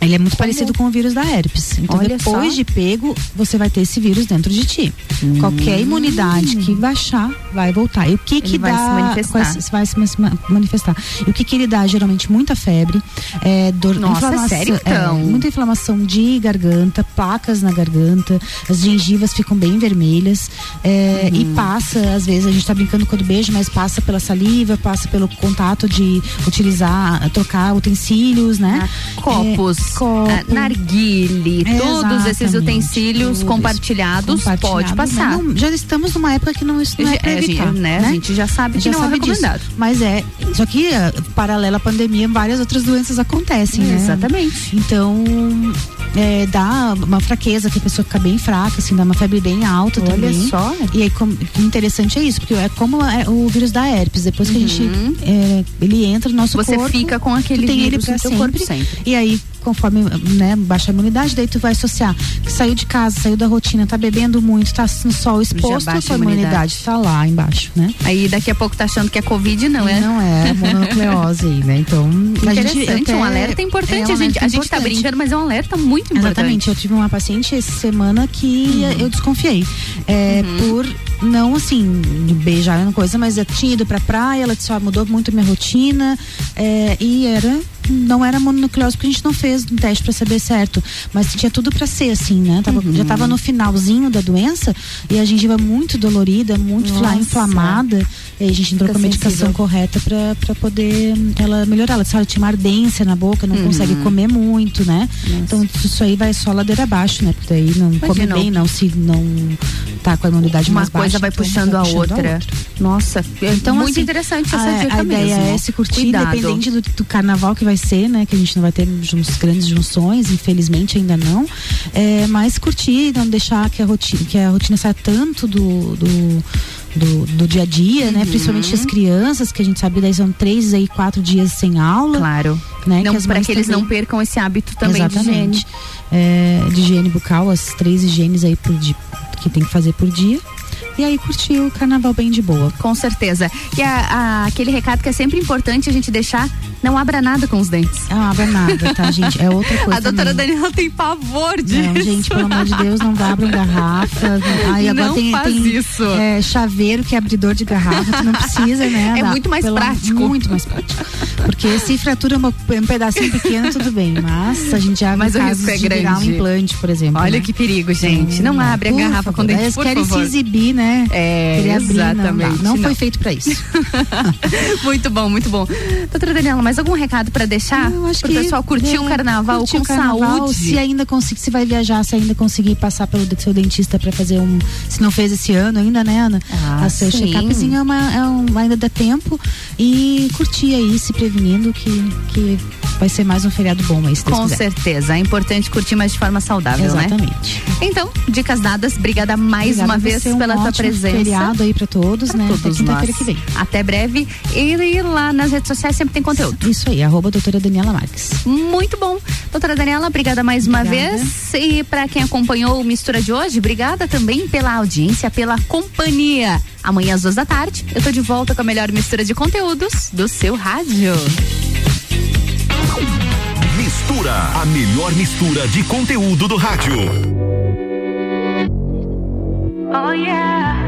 Ele é muito parecido com o vírus da herpes. Então, Olha depois só. de pego, você vai ter esse vírus dentro de ti. Qualquer imunidade que baixar, vai voltar. E o que Ele que vai dá? se manifestar. vai se ma- manifestar. E o que que ele dá? Geralmente muita febre, é, dor, Nossa, inflamação, sério, é, então? muita inflamação de garganta, placas na garganta, as gengivas ficam bem vermelhas é, e Uhum. passa, às vezes a gente tá brincando com o do beijo, mas passa pela saliva, passa pelo contato de utilizar, trocar utensílios, né? Copos, É, copo. ah, narguile, É, todos esses utensílios tudo compartilhados, isso. pode Compartilhado, passar. Não, já estamos numa época que não, isso não é Já- é, evitar, gente, né? né? A gente já sabe que não é sabe disso. recomendado. Mas é, só que ah, paralela à pandemia, várias outras doenças acontecem, né? Exatamente. Então, é, dá uma fraqueza, que a pessoa fica bem fraca, assim, dá uma febre bem alta Olha também. só. E aí, como, o interessante é isso, porque é como é o vírus da herpes, depois que a gente, Uhum. é, ele entra no nosso Você corpo. fica com aquele tem ele vírus pra sempre, corpo sempre. E aí, conforme né, baixa a imunidade, daí tu vai associar que saiu de casa, saiu da rotina, tá bebendo muito, tá no sol exposto, a baixa tua a imunidade. imunidade tá lá embaixo, né? Aí daqui a pouco tá achando que é Covid, não é? Não é, a mononucleose aí, né? Então, gente Interessante, até- um alerta importante. é um a gente, alerta a gente tá importante. brincando, mas é um alerta muito importante. Exatamente, eu tive uma paciente essa semana que Uhum. eu desconfiei. É, Por não assim, beijar uma coisa, mas eu tinha ido pra praia, ela disse, ó, mudou muito minha rotina, é, e era não era mononucleose porque a gente não fez um teste para saber certo, mas tinha tudo para ser assim, né? Tava, Uhum. Já tava no finalzinho da doença e a gengiva muito dolorida, muito Nossa. inflamada. E a gente entrou Fica com a medicação correta para poder ela melhorar. Ela "Olha, tinha uma ardência na boca, não Uhum. consegue comer muito, né? Então isso aí vai só ladeira abaixo, né? Porque daí não come Imagina, bem, não se não tá com a imunidade Uma mais baixa. coisa vai então puxando, a, outra. Nossa, Então, muito assim, interessante essa a, dica a ideia mesmo. é se curtir, Cuidado. independente do, do carnaval que vai ser, né? Que a gente não vai ter grandes junções, infelizmente ainda não. É, mas curtir, não deixar que a rotina, que a rotina saia tanto do. do do, do dia a dia, né? Principalmente Uhum. as crianças, que a gente sabe daí são três aí quatro dias sem aula. Claro. Né? Não, para que eles também- não percam esse hábito também de higiene. Exatamente. É, de higiene bucal, as três higienes aí por di- que tem que fazer por dia. E aí curtir o carnaval bem de boa. Com certeza. E a- a- aquele recado que é sempre importante a gente deixar, não abra nada com os dentes. Não abra nada, tá, gente? É outra coisa A doutora também. Daniela tem pavor disso. Não, gente, pelo amor de Deus, não abram garrafa. Aí agora Não tem, faz tem, isso. é, chaveiro que é abridor de garrafa, tu não precisa, né? É Dá- muito mais pelo- prático. Muito mais prático. Porque se fratura uma- um pedacinho pequeno, tudo bem. Mas a gente viu Mas o casos risco é um implante, por exemplo. Olha né? que perigo, gente. Não abre a garrafa com favor. dente, Eles por querem favor. se exibir, né? É, Querer abrir, não exatamente. Não, foi não. feito pra isso. muito bom, muito bom. Doutora Daniela, mais algum recado pra deixar? Eu acho Pro que pessoal curtir é, o carnaval curtir com o carnaval, saúde. Se ainda conseguir, se vai viajar, se ainda conseguir passar pelo seu dentista pra fazer um. Se não fez esse ano ainda, né, Ana? Ah, a seu check-upzinho é uma, é um- ainda dá tempo. E curtir aí, se prevenindo, que, que vai ser mais um feriado bom aí, se Deus Com quiser. certeza. É importante curtir, mas de forma saudável, né? Exatamente. Então, dicas dadas. Obrigada mais Obrigada, uma vez ser um pela tua presença. feriado aí pra todos, Pra né? Até todos quinta-feira nós. que vem. Até breve. E lá nas redes sociais sempre tem conteúdo. Isso aí, arroba doutora Daniela Marques. Muito bom. Doutora Daniela, obrigada mais uma Obrigada. vez. E para quem acompanhou o Mistura de hoje, obrigada também pela audiência, pela companhia. Amanhã às duas da tarde, eu tô de volta com a melhor mistura de conteúdos do seu rádio. Mistura, a melhor mistura de conteúdo do rádio. Oh yeah.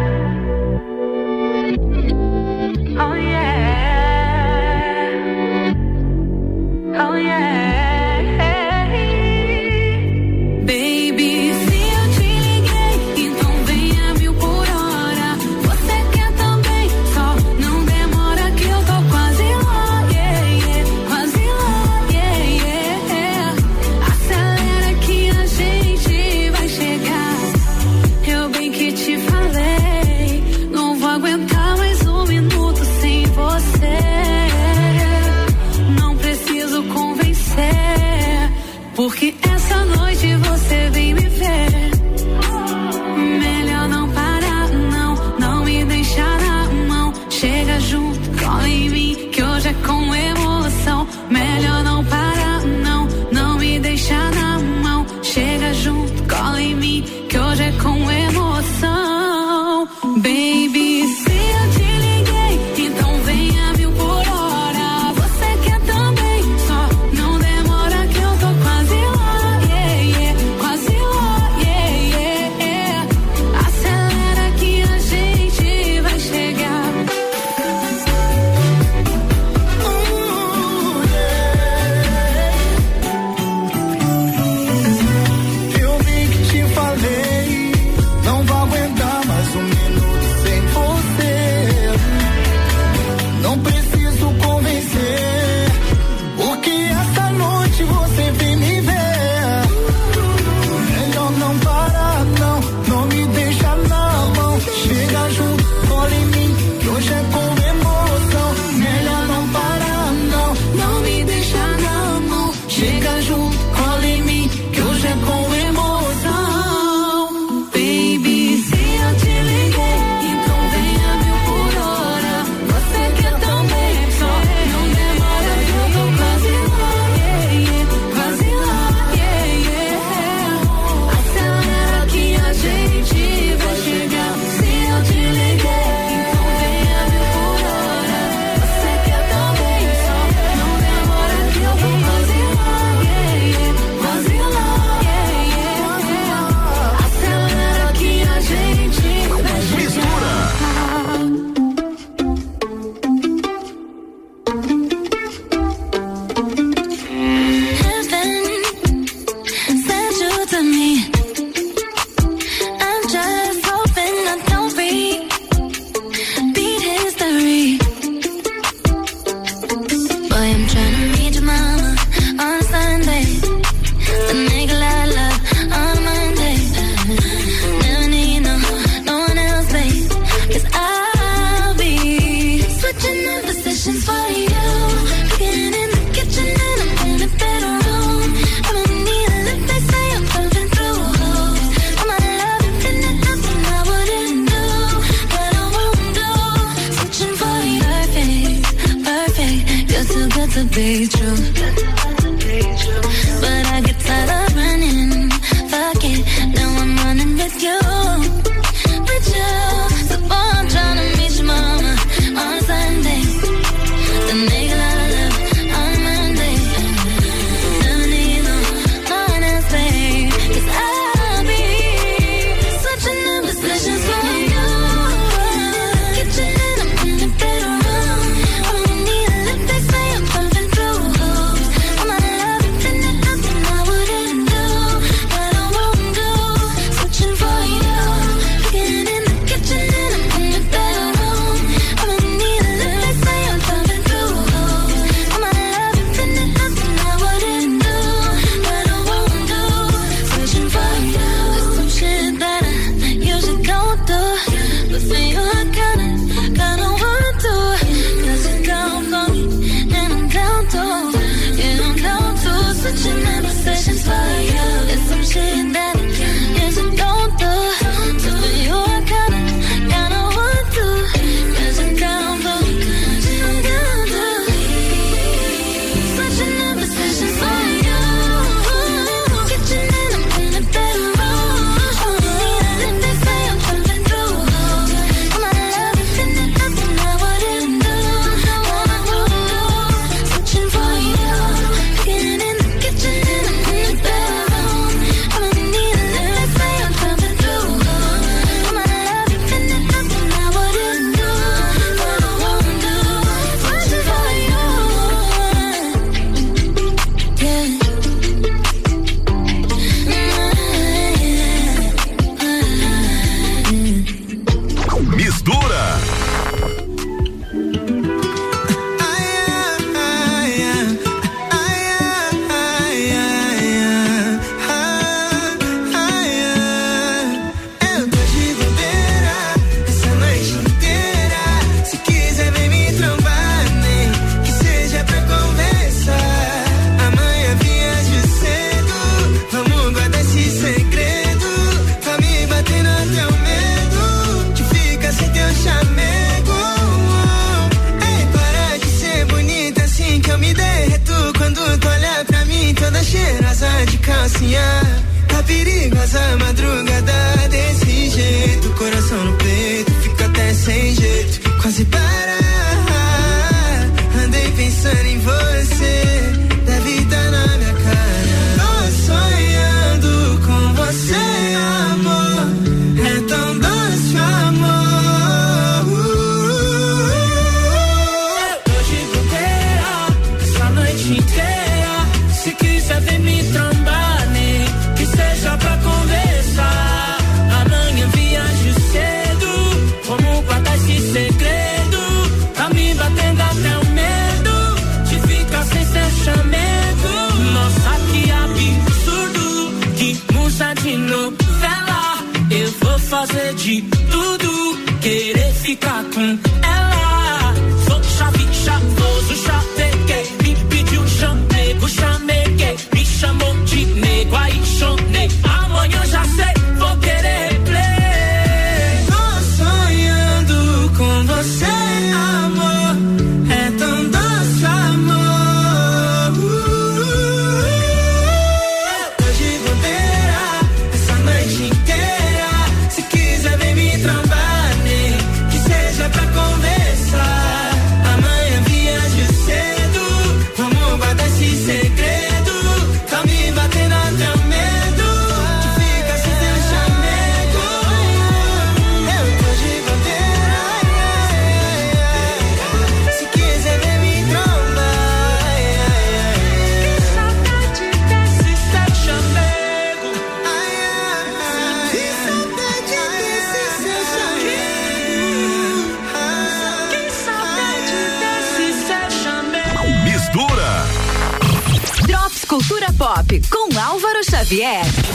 Xavier.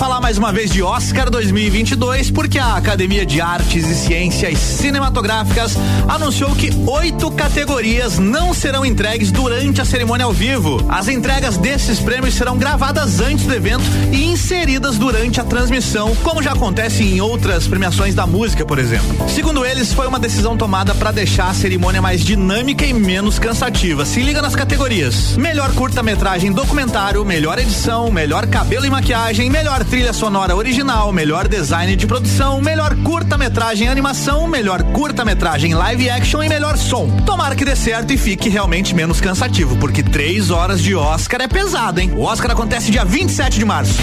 Falar mais uma vez de Oscar 2022, porque a Academia de Artes e Ciências Cinematográficas anunciou que oito categorias não serão entregues durante a cerimônia ao vivo. As entregas desses prêmios serão gravadas antes do evento e inseridas durante a transmissão, como já acontece em outras premiações da música, por exemplo. Segundo eles, foi uma decisão tomada para deixar a cerimônia mais dinâmica e menos cansativa. Se liga nas categorias: melhor curta-metragem documentário, melhor edição, melhor cabelo e maquiagem melhor trilha sonora original, melhor design de produção, melhor curta-metragem animação, melhor curta-metragem live action e melhor som. Tomara que dê certo e fique realmente menos cansativo, porque três horas de Oscar é pesado, hein? O Oscar acontece dia 27 de março.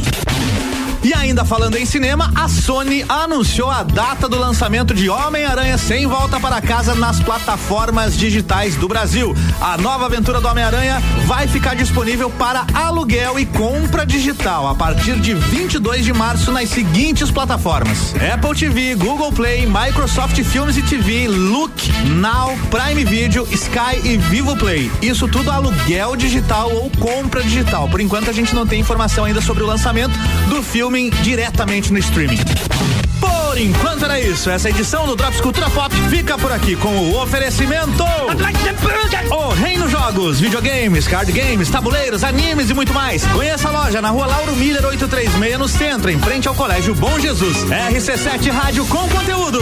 E ainda falando em cinema, a Sony anunciou a data do lançamento de Homem-Aranha sem volta para casa nas plataformas digitais do Brasil. A nova aventura do Homem-Aranha vai ficar disponível para aluguel e compra digital a partir de 22 de março nas seguintes plataformas: Apple TV, Google Play, Microsoft Filmes e TV, Look, Now, Prime Video, Sky e Vivo Play. Isso tudo aluguel digital ou compra digital. Por enquanto a gente não tem informação ainda sobre o lançamento do filme diretamente no streaming. Por enquanto era isso. Essa edição do Drops Cultura Pop fica por aqui com o oferecimento. O Reino Jogos, videogames, card games, tabuleiros, animes e muito mais. Conheça a loja na rua Lauro Miller 836 no centro, em frente ao Colégio Bom Jesus. RC7 Rádio com conteúdo.